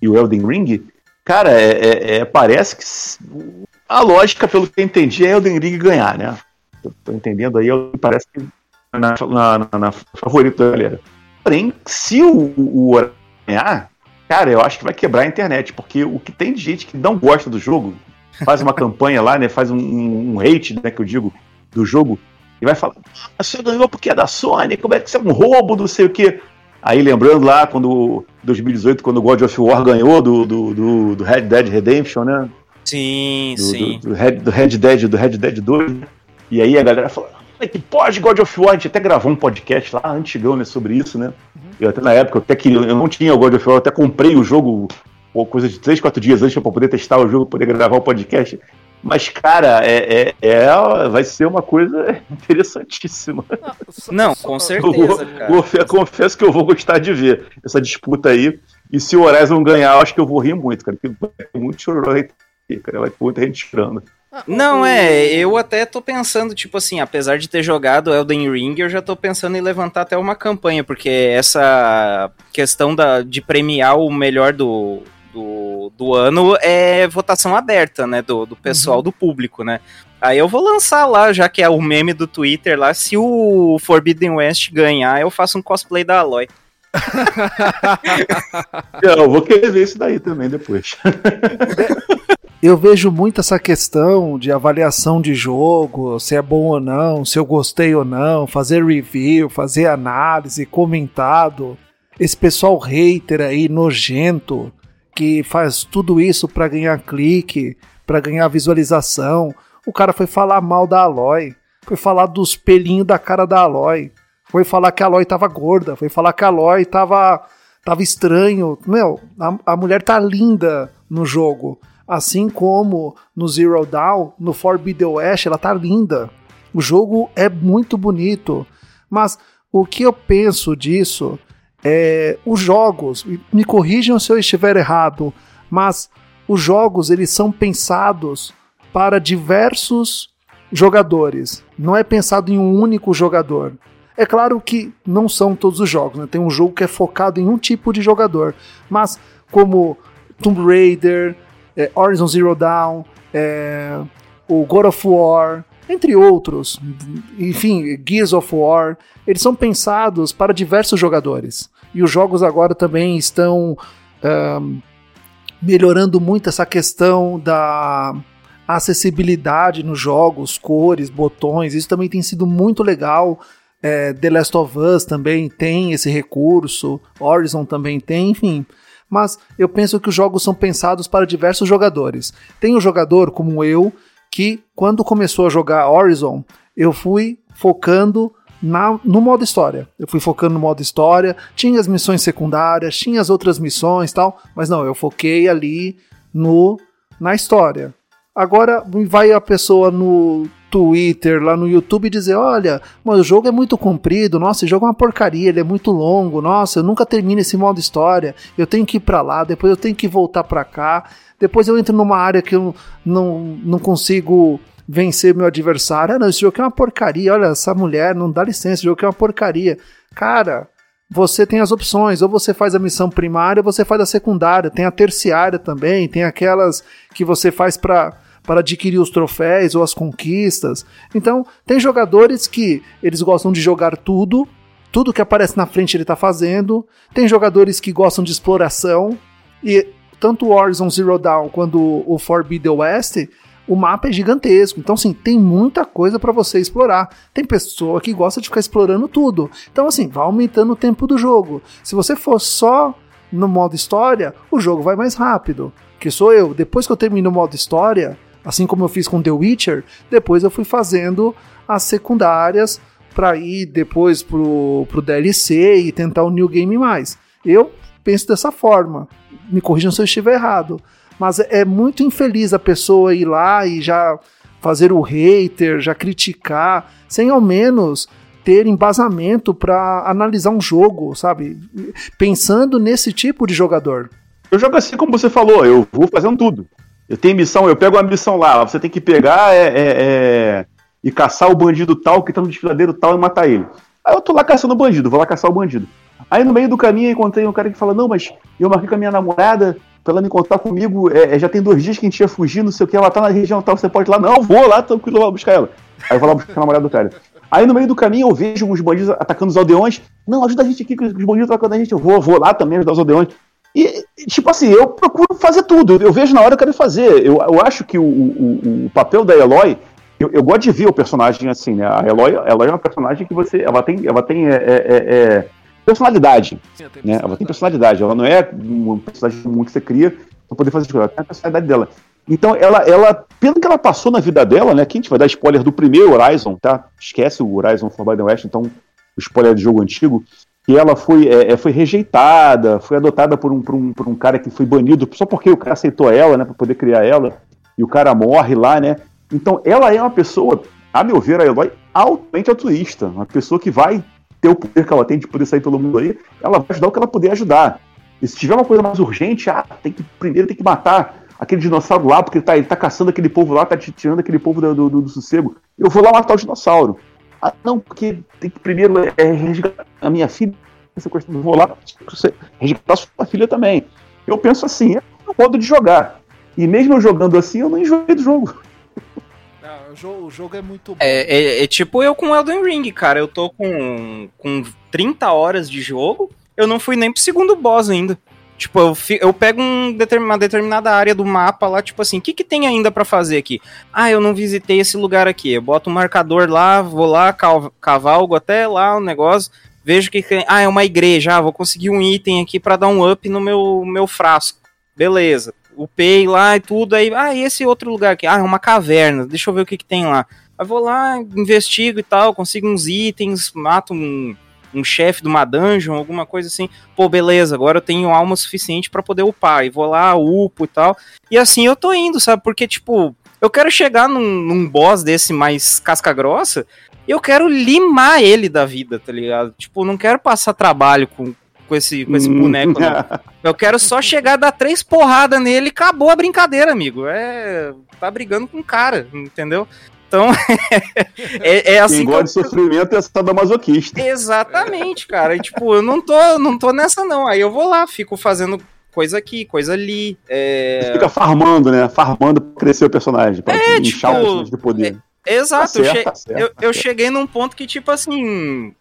e o Elden Ring, cara, é, é, é, parece que a lógica, pelo que eu entendi, é Elden Ring ganhar, né? Eu tô entendendo aí, parece que na, na, na, na favorita da galera. Porém, se o, o Horizon ganhar, cara, eu acho que vai quebrar a internet, porque o que tem de gente que não gosta do jogo, faz uma campanha lá, né? Faz um, um, hate, né, que eu digo, do jogo, e vai falar, ah, você ganhou porque é da Sony, como é que isso é um roubo, não sei o quê. Aí lembrando lá, quando 2018, quando o God of War ganhou do, do, do, do Red Dead Redemption, né? Sim, do, sim. Do, do, Red, do Red Dead, do Red Dead 2, né? E aí a galera falou, é que pode God of War, a gente até gravou um podcast lá, antigão, né, sobre isso, né? Uhum. Eu até na época, eu até queria, eu não tinha o God of War, eu até comprei o jogo, ou coisa de 3, 4 dias antes para poder testar o jogo, poder gravar o podcast. Mas, cara, é, é, é, vai ser uma coisa interessantíssima. Não, com certeza, cara. Eu, confesso que eu vou gostar de ver essa disputa aí. E se o Horizon ganhar, eu acho que eu vou rir muito, cara. Porque vai ter muito chorão aí, cara. Vai ter muita gente chorando. Não, é, eu até tô pensando, tipo assim, apesar de ter jogado Elden Ring, eu já tô pensando em levantar até uma campanha, porque essa questão da, de premiar o melhor do, do, do ano é votação aberta, né? Do, do pessoal, uhum. do público, né? Aí eu vou lançar lá, já que é o meme do Twitter lá, se o Forbidden West ganhar, eu faço um cosplay da Aloy. eu vou querer ver isso daí também depois. eu vejo muito essa questão de avaliação de jogo, se é bom ou não, se eu gostei ou não, fazer review, fazer análise, comentado. Esse pessoal hater aí, nojento, que faz tudo isso para ganhar clique, para ganhar visualização. O cara foi falar mal da Aloy, foi falar dos pelinhos da cara da Aloy, foi falar que a Aloy tava gorda, foi falar que a Aloy tava, tava estranho. Meu, a, a mulher tá linda no jogo. Assim como no Zero Dawn, no Forbidden West, ela tá linda. O jogo é muito bonito. Mas o que eu penso disso é, os jogos, me corrijam se eu estiver errado, mas os jogos eles são pensados para diversos jogadores. Não é pensado em um único jogador. É claro que não são todos os jogos, né? tem um jogo que é focado em um tipo de jogador, mas como Tomb Raider, é, Horizon Zero Dawn, é, o God of War, entre outros, enfim, Gears of War, eles são pensados para diversos jogadores. E os jogos agora também estão um, melhorando muito essa questão da acessibilidade nos jogos, cores, botões. Isso também tem sido muito legal. É, The Last of Us também tem esse recurso, Horizon também tem, enfim. Mas eu penso que os jogos são pensados para diversos jogadores. Tem um jogador como eu que, quando começou a jogar Horizon, eu fui focando na, no modo história. Eu fui focando no modo história, tinha as missões secundárias, tinha as outras missões tal, mas não, eu foquei ali no na história. Agora vai a pessoa no Twitter, lá no YouTube dizer: olha, o jogo é muito comprido, nossa, esse jogo é uma porcaria, ele é muito longo, nossa, eu nunca termino esse modo história, eu tenho que ir para lá, depois eu tenho que voltar para cá. Depois eu entro numa área que eu não, não consigo vencer meu adversário. Ah, não, esse jogo é uma porcaria. Olha, essa mulher, não dá licença, esse jogo é uma porcaria. Cara, você tem as opções, ou você faz a missão primária, ou você faz a secundária. Tem a terciária também, tem aquelas que você faz para para adquirir os troféus ou as conquistas. Então, tem jogadores que eles gostam de jogar tudo, tudo que aparece na frente ele está fazendo. Tem jogadores que gostam de exploração e tanto o Horizon Zero Dawn quanto o Forbidden West, o mapa é gigantesco. Então, assim, tem muita coisa para você explorar. Tem pessoa que gosta de ficar explorando tudo. Então, assim, vai aumentando o tempo do jogo. Se você for só no modo história, o jogo vai mais rápido. Que sou eu. Depois que eu termino o modo história, assim como eu fiz com The Witcher, depois eu fui fazendo as secundárias para ir depois pro, pro DLC e tentar o New Game mais. Eu penso dessa forma me corrijam se eu estiver errado. Mas é muito infeliz a pessoa ir lá e já fazer o hater, já criticar, sem ao menos ter embasamento para analisar um jogo, sabe? Pensando nesse tipo de jogador. Eu jogo assim como você falou, eu vou fazendo tudo. Eu tenho missão, eu pego uma missão lá, você tem que pegar é, é, é, e caçar o bandido tal que tá no desfiladeiro tal e matar ele. Aí eu tô lá caçando o bandido, vou lá caçar o bandido. Aí no meio do caminho encontrei um cara que fala: Não, mas eu marquei com a minha namorada pra ela me encontrar comigo. É, é, já tem dois dias que a gente ia fugir, não sei o que. Ela tá na região tal, você pode ir lá. Não, vou lá, tranquilo, vou lá buscar ela. Aí eu vou lá buscar a namorada do cara. Aí no meio do caminho eu vejo uns bandidos atacando os aldeões. Não, ajuda a gente aqui, que os bandidos atacando a gente. Eu vou, vou lá também ajudar os aldeões. E, tipo assim, eu procuro fazer tudo. Eu vejo na hora que eu quero fazer. Eu, eu acho que o, o, o papel da Eloy. Eu, eu, gosto de ver o personagem assim, né? A Eloy, Eloy é uma personagem que você. Ela tem, ela tem é, é, é, personalidade. Sim, né? Ela tem personalidade. Ela não é um personagem comum que você cria pra poder fazer as coisas. Ela tem a personalidade dela. Então, ela, ela, pelo que ela passou na vida dela, né? Aqui a gente vai dar spoiler do primeiro Horizon, tá? Esquece o Horizon Forbidden West, então o spoiler do jogo antigo que ela foi, é, é, foi rejeitada, foi adotada por um, por, um, por um cara que foi banido só porque o cara aceitou ela, né, para poder criar ela, e o cara morre lá, né? Então ela é uma pessoa, a meu ver, a Eloy, altamente altruísta, uma pessoa que vai ter o poder que ela tem de poder sair pelo mundo aí, ela vai ajudar o que ela puder ajudar. E se tiver uma coisa mais urgente, ah, tem que primeiro tem que matar aquele dinossauro lá, porque ele tá, ele tá caçando aquele povo lá, tá tirando aquele povo do, do, do sossego. Eu vou lá matar o dinossauro. Ah, não, porque tem que primeiro é, resgatar a minha filha. Essa questão vou lá resgatar a sua filha também. Eu penso assim, é o modo de jogar. E mesmo eu jogando assim, eu não enjoei do jogo. o, jogo o jogo é muito bom. É, é, é, tipo eu com Elden Ring, cara. Eu tô com, com 30 horas de jogo, eu não fui nem pro segundo boss ainda. Tipo, eu, eu pego um uma determinada área do mapa lá, tipo assim, o que, que tem ainda para fazer aqui? Ah, eu não visitei esse lugar aqui. Eu boto um marcador lá, vou lá, cavalgo até lá o negócio, vejo que. Ah, é uma igreja, ah, vou conseguir um item aqui para dar um up no meu, meu frasco. Beleza. Upei lá e tudo, aí, ah, e esse outro lugar aqui? Ah, é uma caverna, deixa eu ver o que, que tem lá. Aí vou lá, investigo e tal, consigo uns itens, mato um um chefe de uma dungeon, alguma coisa assim, pô, beleza, agora eu tenho alma suficiente para poder upar, e vou lá, upo e tal. E assim eu tô indo, sabe? Porque, tipo, eu quero chegar num, num boss desse mais casca grossa, e eu quero limar ele da vida, tá ligado? Tipo, não quero passar trabalho com, com esse, com esse hum. boneco, não. Eu quero só chegar, dar três porradas nele e acabou a brincadeira, amigo. É. Tá brigando com o cara, entendeu? Então, é, é, assim. Quem gosta de sofrimento é sadomasoquista. Exatamente, cara. E, tipo, eu não tô, não tô nessa, não. Aí eu vou lá, fico fazendo coisa aqui, coisa ali. É... Você fica farmando, né? Farmando pra crescer o personagem, pra é, inchar tipo, o personagem de poder. É, exato, tá certo, eu, tá certo, eu, tá eu cheguei num ponto que, tipo assim,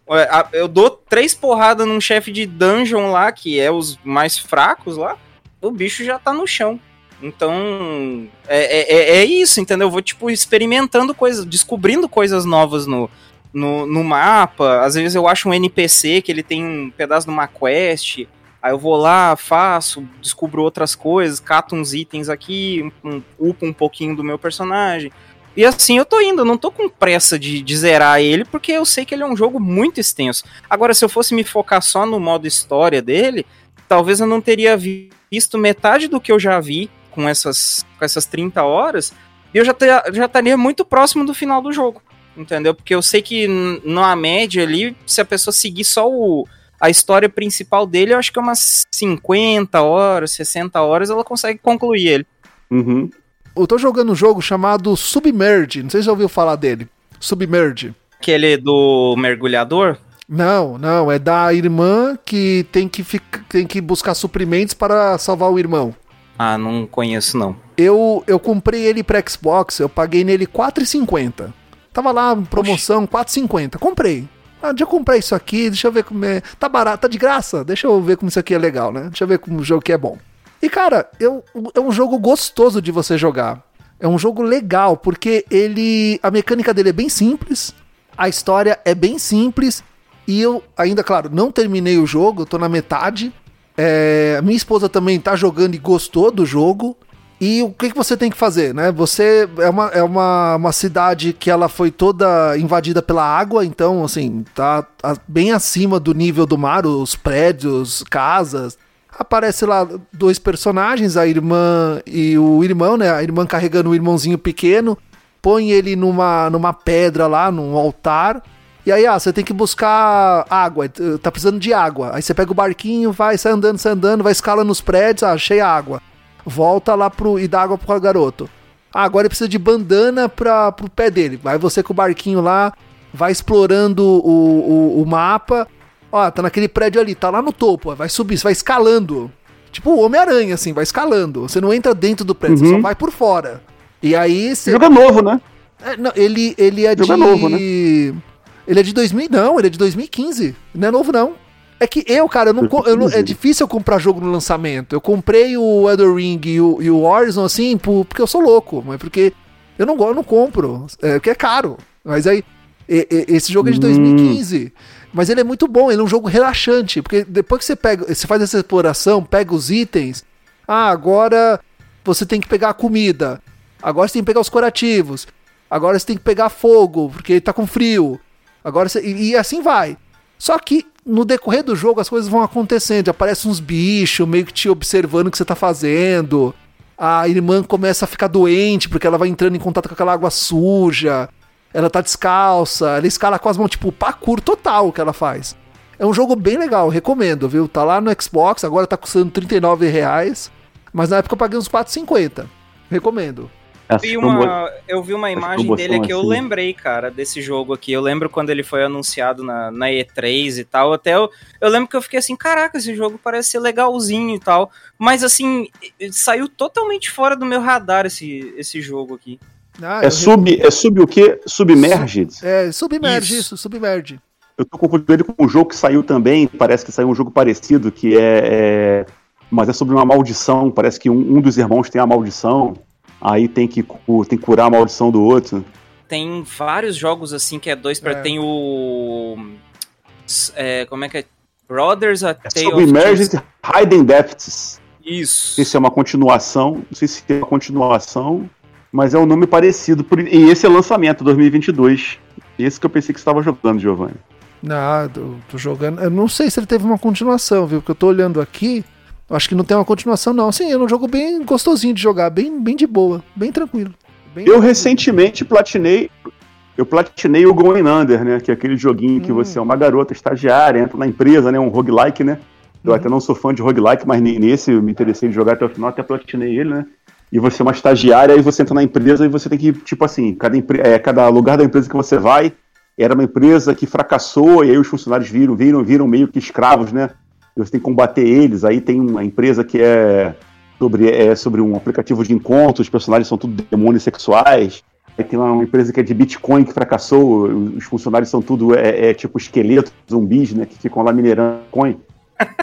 eu dou três porradas num chefe de dungeon lá, que é os mais fracos lá, o bicho já tá no chão. Então, é, é, é isso, entendeu? Eu vou, tipo, experimentando coisas, descobrindo coisas novas no, no, no mapa. Às vezes eu acho um NPC que ele tem um pedaço de uma quest. Aí eu vou lá, faço, descubro outras coisas, cato uns itens aqui, um, upo um pouquinho do meu personagem. E assim eu tô indo, eu não tô com pressa de, de, zerar ele, porque eu sei que ele é um jogo muito extenso. Agora, se eu fosse me focar só no modo história dele, talvez eu não teria visto metade do que eu já vi com essas, com essas 30 horas, eu já, ter, já estaria muito próximo do final do jogo. Entendeu? Porque eu sei que na média ali, se a pessoa seguir só o, a história principal dele, eu acho que é umas 50 horas, 60 horas, ela consegue concluir ele. Uhum. Eu tô jogando um jogo chamado Submerge. Não sei se já ouviu falar dele. Submerge. Aquele do mergulhador? Não, não. É da irmã que tem que, ficar, tem que buscar suprimentos para salvar o irmão. Ah, não conheço não. Eu, eu comprei ele para Xbox, eu paguei nele 4,50. Tava lá, promoção, 4,50. Comprei. Ah, deixa eu comprar isso aqui, deixa eu ver como é. Tá barato, tá de graça. Deixa eu ver como isso aqui é legal, né? Deixa eu ver como o jogo que é bom. E cara, eu, é um jogo gostoso de você jogar. É um jogo legal, porque ele. A mecânica dele é bem simples, a história é bem simples. E eu ainda, claro, não terminei o jogo, tô na metade. É, minha esposa também tá jogando e gostou do jogo. E o que, que você tem que fazer, né? Você é uma, é uma, uma cidade que ela foi toda invadida pela água, então, assim, tá bem acima do nível do mar, os prédios, casas. Aparece lá dois personagens, a irmã e o irmão, né? A irmã carregando o irmãozinho pequeno, põe ele numa, numa pedra lá, num altar, e aí, ah, você tem que buscar água, tá precisando de água. Aí você pega o barquinho, vai, sai andando, sai andando, vai escalando nos prédios, ah, achei água. Volta lá pro, e dá água pro garoto. Ah, agora ele precisa de bandana pra, pro pé dele. Vai você com o barquinho lá, vai explorando o, o, o mapa. Ó, tá naquele prédio ali, tá lá no topo, ó, vai subir, você vai escalando. Tipo o Homem-Aranha, assim, vai escalando. Você não entra dentro do prédio, uhum. você só uhum. vai por fora. E aí você. Jogo é novo, né? É, não, ele, ele é Jogo de. Novo, né? Ele é de 2000, não, ele é de 2015. Não é novo, não. É que eu, cara, eu não, eu não- é difícil eu comprar jogo no lançamento. Eu comprei o Elder Ring e o, e o Horizon, assim, por- porque eu sou louco. Mas porque eu não, eu não compro. É, porque é caro. Mas aí, e- e- esse jogo é de Hum. 2015. Mas ele é muito bom, ele é um jogo relaxante. Porque depois que você pega, você faz essa exploração, pega os itens. Ah, agora você tem que pegar a comida. Agora você tem que pegar os curativos. Agora você tem que pegar fogo, porque ele tá com frio. Agora e, e assim vai. Só que no decorrer do jogo as coisas vão acontecendo. Aparecem uns bichos meio que te observando o que você tá fazendo. A irmã começa a ficar doente porque ela vai entrando em contato com aquela água suja. Ela tá descalça. Ela escala com as mãos, tipo, parkour total o que ela faz. É um jogo bem legal, recomendo, viu? Tá lá no Xbox, agora tá custando 39 reais. Mas na época eu paguei uns 4,50. Recomendo. Vi uma, eu vi uma imagem dele que eu assim. lembrei, cara, desse jogo aqui. Eu lembro quando ele foi anunciado na, na E3 e tal. Até eu, eu lembro que eu fiquei assim, caraca, esse jogo parece ser legalzinho e tal. Mas assim, e- saiu totalmente fora do meu radar esse, esse jogo aqui. Ah, É sub, é sub o quê? Submerged? É, submerge Isso. isso, submerge. Eu tô confundindo ele com um jogo que saiu também, parece que saiu um jogo parecido, que é. é- mas é sobre uma maldição. Parece que um, um dos irmãos tem a maldição, aí tem que, tem que curar a maldição do outro. Tem vários jogos assim que é dois para É. Tem o. é, como é que é? Brothers A É Tale of Submerged Hidden Depths. Não Isso. sei se é uma continuação, não sei se é uma continuação, mas é um nome parecido. por- E esse é lançamento, 2022. Esse que eu pensei que você estava jogando, Giovanni. Não, tô, tô jogando. Eu não sei se ele teve uma continuação, viu? Porque eu tô olhando aqui. Eu Acho que não tem uma continuação, não. Sim, é um jogo bem gostosinho de jogar, bem, bem de boa, bem tranquilo. Bem Eu tranquilo. recentemente platinei. Eu platinei o Going Under, né? Que é aquele joguinho que Hum. você é uma garota estagiária, entra na empresa, né? Um roguelike, né? Eu Uhum. até não sou fã de roguelike, mas ne- nesse eu me interessei em jogar até o final, até platinei ele, né? E você é uma estagiária, aí você entra na empresa e você tem que, tipo assim, cada, é, cada lugar da empresa que você vai era uma empresa que fracassou, e aí os funcionários viram, viram, viram meio que escravos, né? Você tem que combater eles. Aí tem uma empresa que é sobre, é sobre um aplicativo de encontro, os personagens são tudo demônios sexuais. Aí tem uma empresa que é de Bitcoin que fracassou, os funcionários são tudo é, é tipo esqueletos, zumbis, né? Que ficam lá minerando Bitcoin.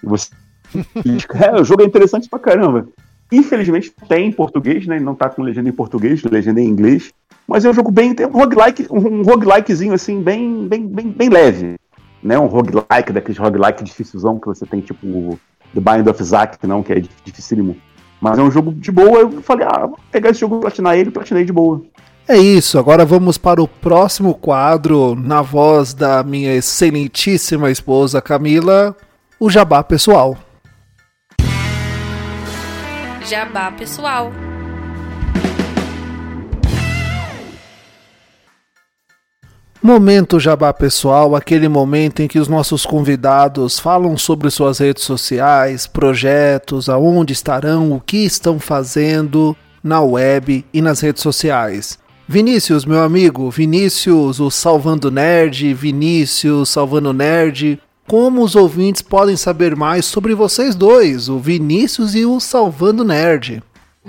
Você... é, o jogo é interessante pra caramba. Infelizmente tem em português, né? Não tá com legenda em português, legenda em inglês. Mas é um jogo bem. Tem um roguelike, um roguelikezinho assim, bem, bem, bem, bem leve. Né? Um roguelike, daqueles roguelike dificilzão que você tem, tipo o The Bind of Isaac, não, que é dificílimo. Mas é um jogo de boa. Eu falei, ah, vou pegar esse jogo, platinar ele, platinei de boa. É isso, agora vamos para o próximo quadro, na voz da minha excelentíssima esposa Camila, o Jabá Pessoal. Jabá pessoal. Momento Jabá Pessoal, aquele momento em que os nossos convidados falam sobre suas redes sociais, projetos, aonde estarão, o que estão fazendo na web e nas redes sociais. Vinícius, meu amigo, Vinícius, o Salvando Nerd, Vinícius, Salvando Nerd, como os ouvintes podem saber mais sobre vocês dois, o Vinícius e o Salvando Nerd?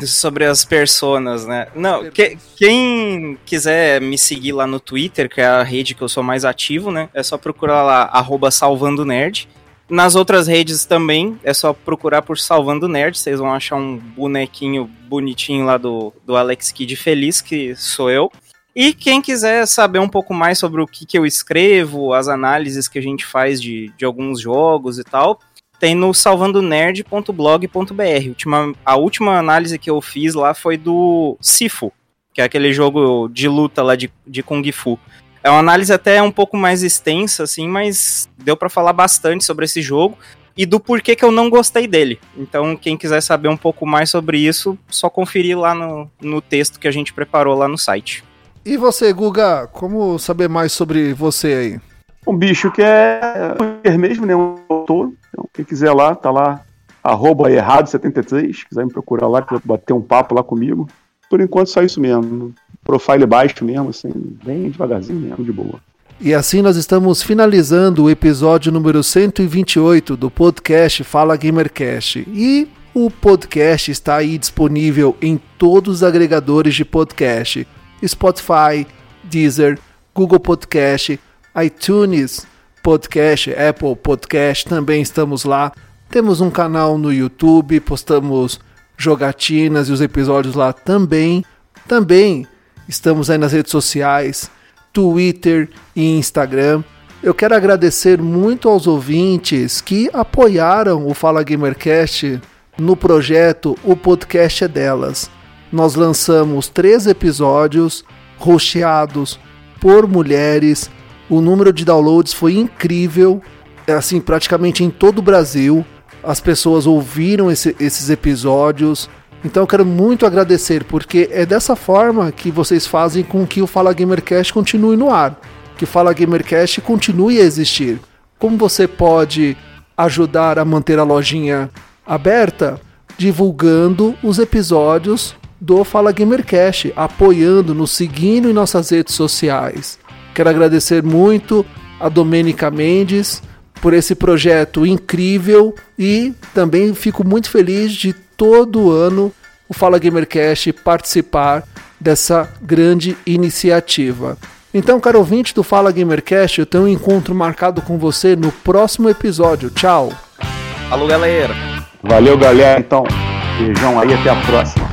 Sobre as personas, né? Não, que- quem quiser me seguir lá no Twitter, que é a rede que eu sou mais ativo, né? É só procurar lá, arroba salvando nerd. Nas outras redes também, é só procurar por Salvando Nerd, vocês vão achar um bonequinho bonitinho lá do, do Alex Kidd Feliz, que sou eu. E quem quiser saber um pouco mais sobre o que, que eu escrevo, as análises que a gente faz de, de alguns jogos e tal, tem no salvandoNerd.blog.br. Ultima, a última análise que eu fiz lá foi do Sifu, que é aquele jogo de luta lá de, de Kung Fu. É uma análise até um pouco mais extensa, assim, mas deu para falar bastante sobre esse jogo e do porquê que eu não gostei dele. Então, quem quiser saber um pouco mais sobre isso, só conferir lá no, no texto que a gente preparou lá no site. E você, Guga, como saber mais sobre você aí? Um bicho que é Twitter mesmo, né? Um autor. Então, quem quiser lá, tá lá, arroba errado73. Quiser me procurar lá, quiser bater um papo lá comigo. Por enquanto, só isso mesmo. Profile baixo mesmo, assim, bem devagarzinho mesmo, de boa. E assim nós estamos finalizando o episódio número 128 do podcast Fala Gamercast. E o podcast está aí disponível em todos os agregadores de podcast: Spotify, Deezer, Google Podcast, iTunes Podcast, Apple Podcast, também estamos lá. Temos um canal no YouTube, postamos jogatinas e os episódios lá também. Também estamos aí nas redes sociais, Twitter e Instagram. Eu quero agradecer muito aos ouvintes que apoiaram o Fala Gamercast no projeto O Podcast é Delas. Nós lançamos três episódios rosteados por mulheres. O número de downloads foi incrível, é assim, praticamente em todo o Brasil. As pessoas ouviram esse, esses episódios. Então eu quero muito agradecer, porque é dessa forma que vocês fazem com que o Fala Gamercast continue no ar, que o Fala Gamercast continue a existir. Como você pode ajudar a manter a lojinha aberta? Divulgando os episódios do Fala Gamercast, apoiando, nos seguindo em nossas redes sociais. Quero agradecer muito a Domênica Mendes por esse projeto incrível e também fico muito feliz de todo ano o Fala Gamercast participar dessa grande iniciativa. Então, caro ouvinte do Fala Gamercast, eu tenho um encontro marcado com você no próximo episódio. Tchau! Falou, galera! Valeu, galera. Então, beijão aí, até a próxima.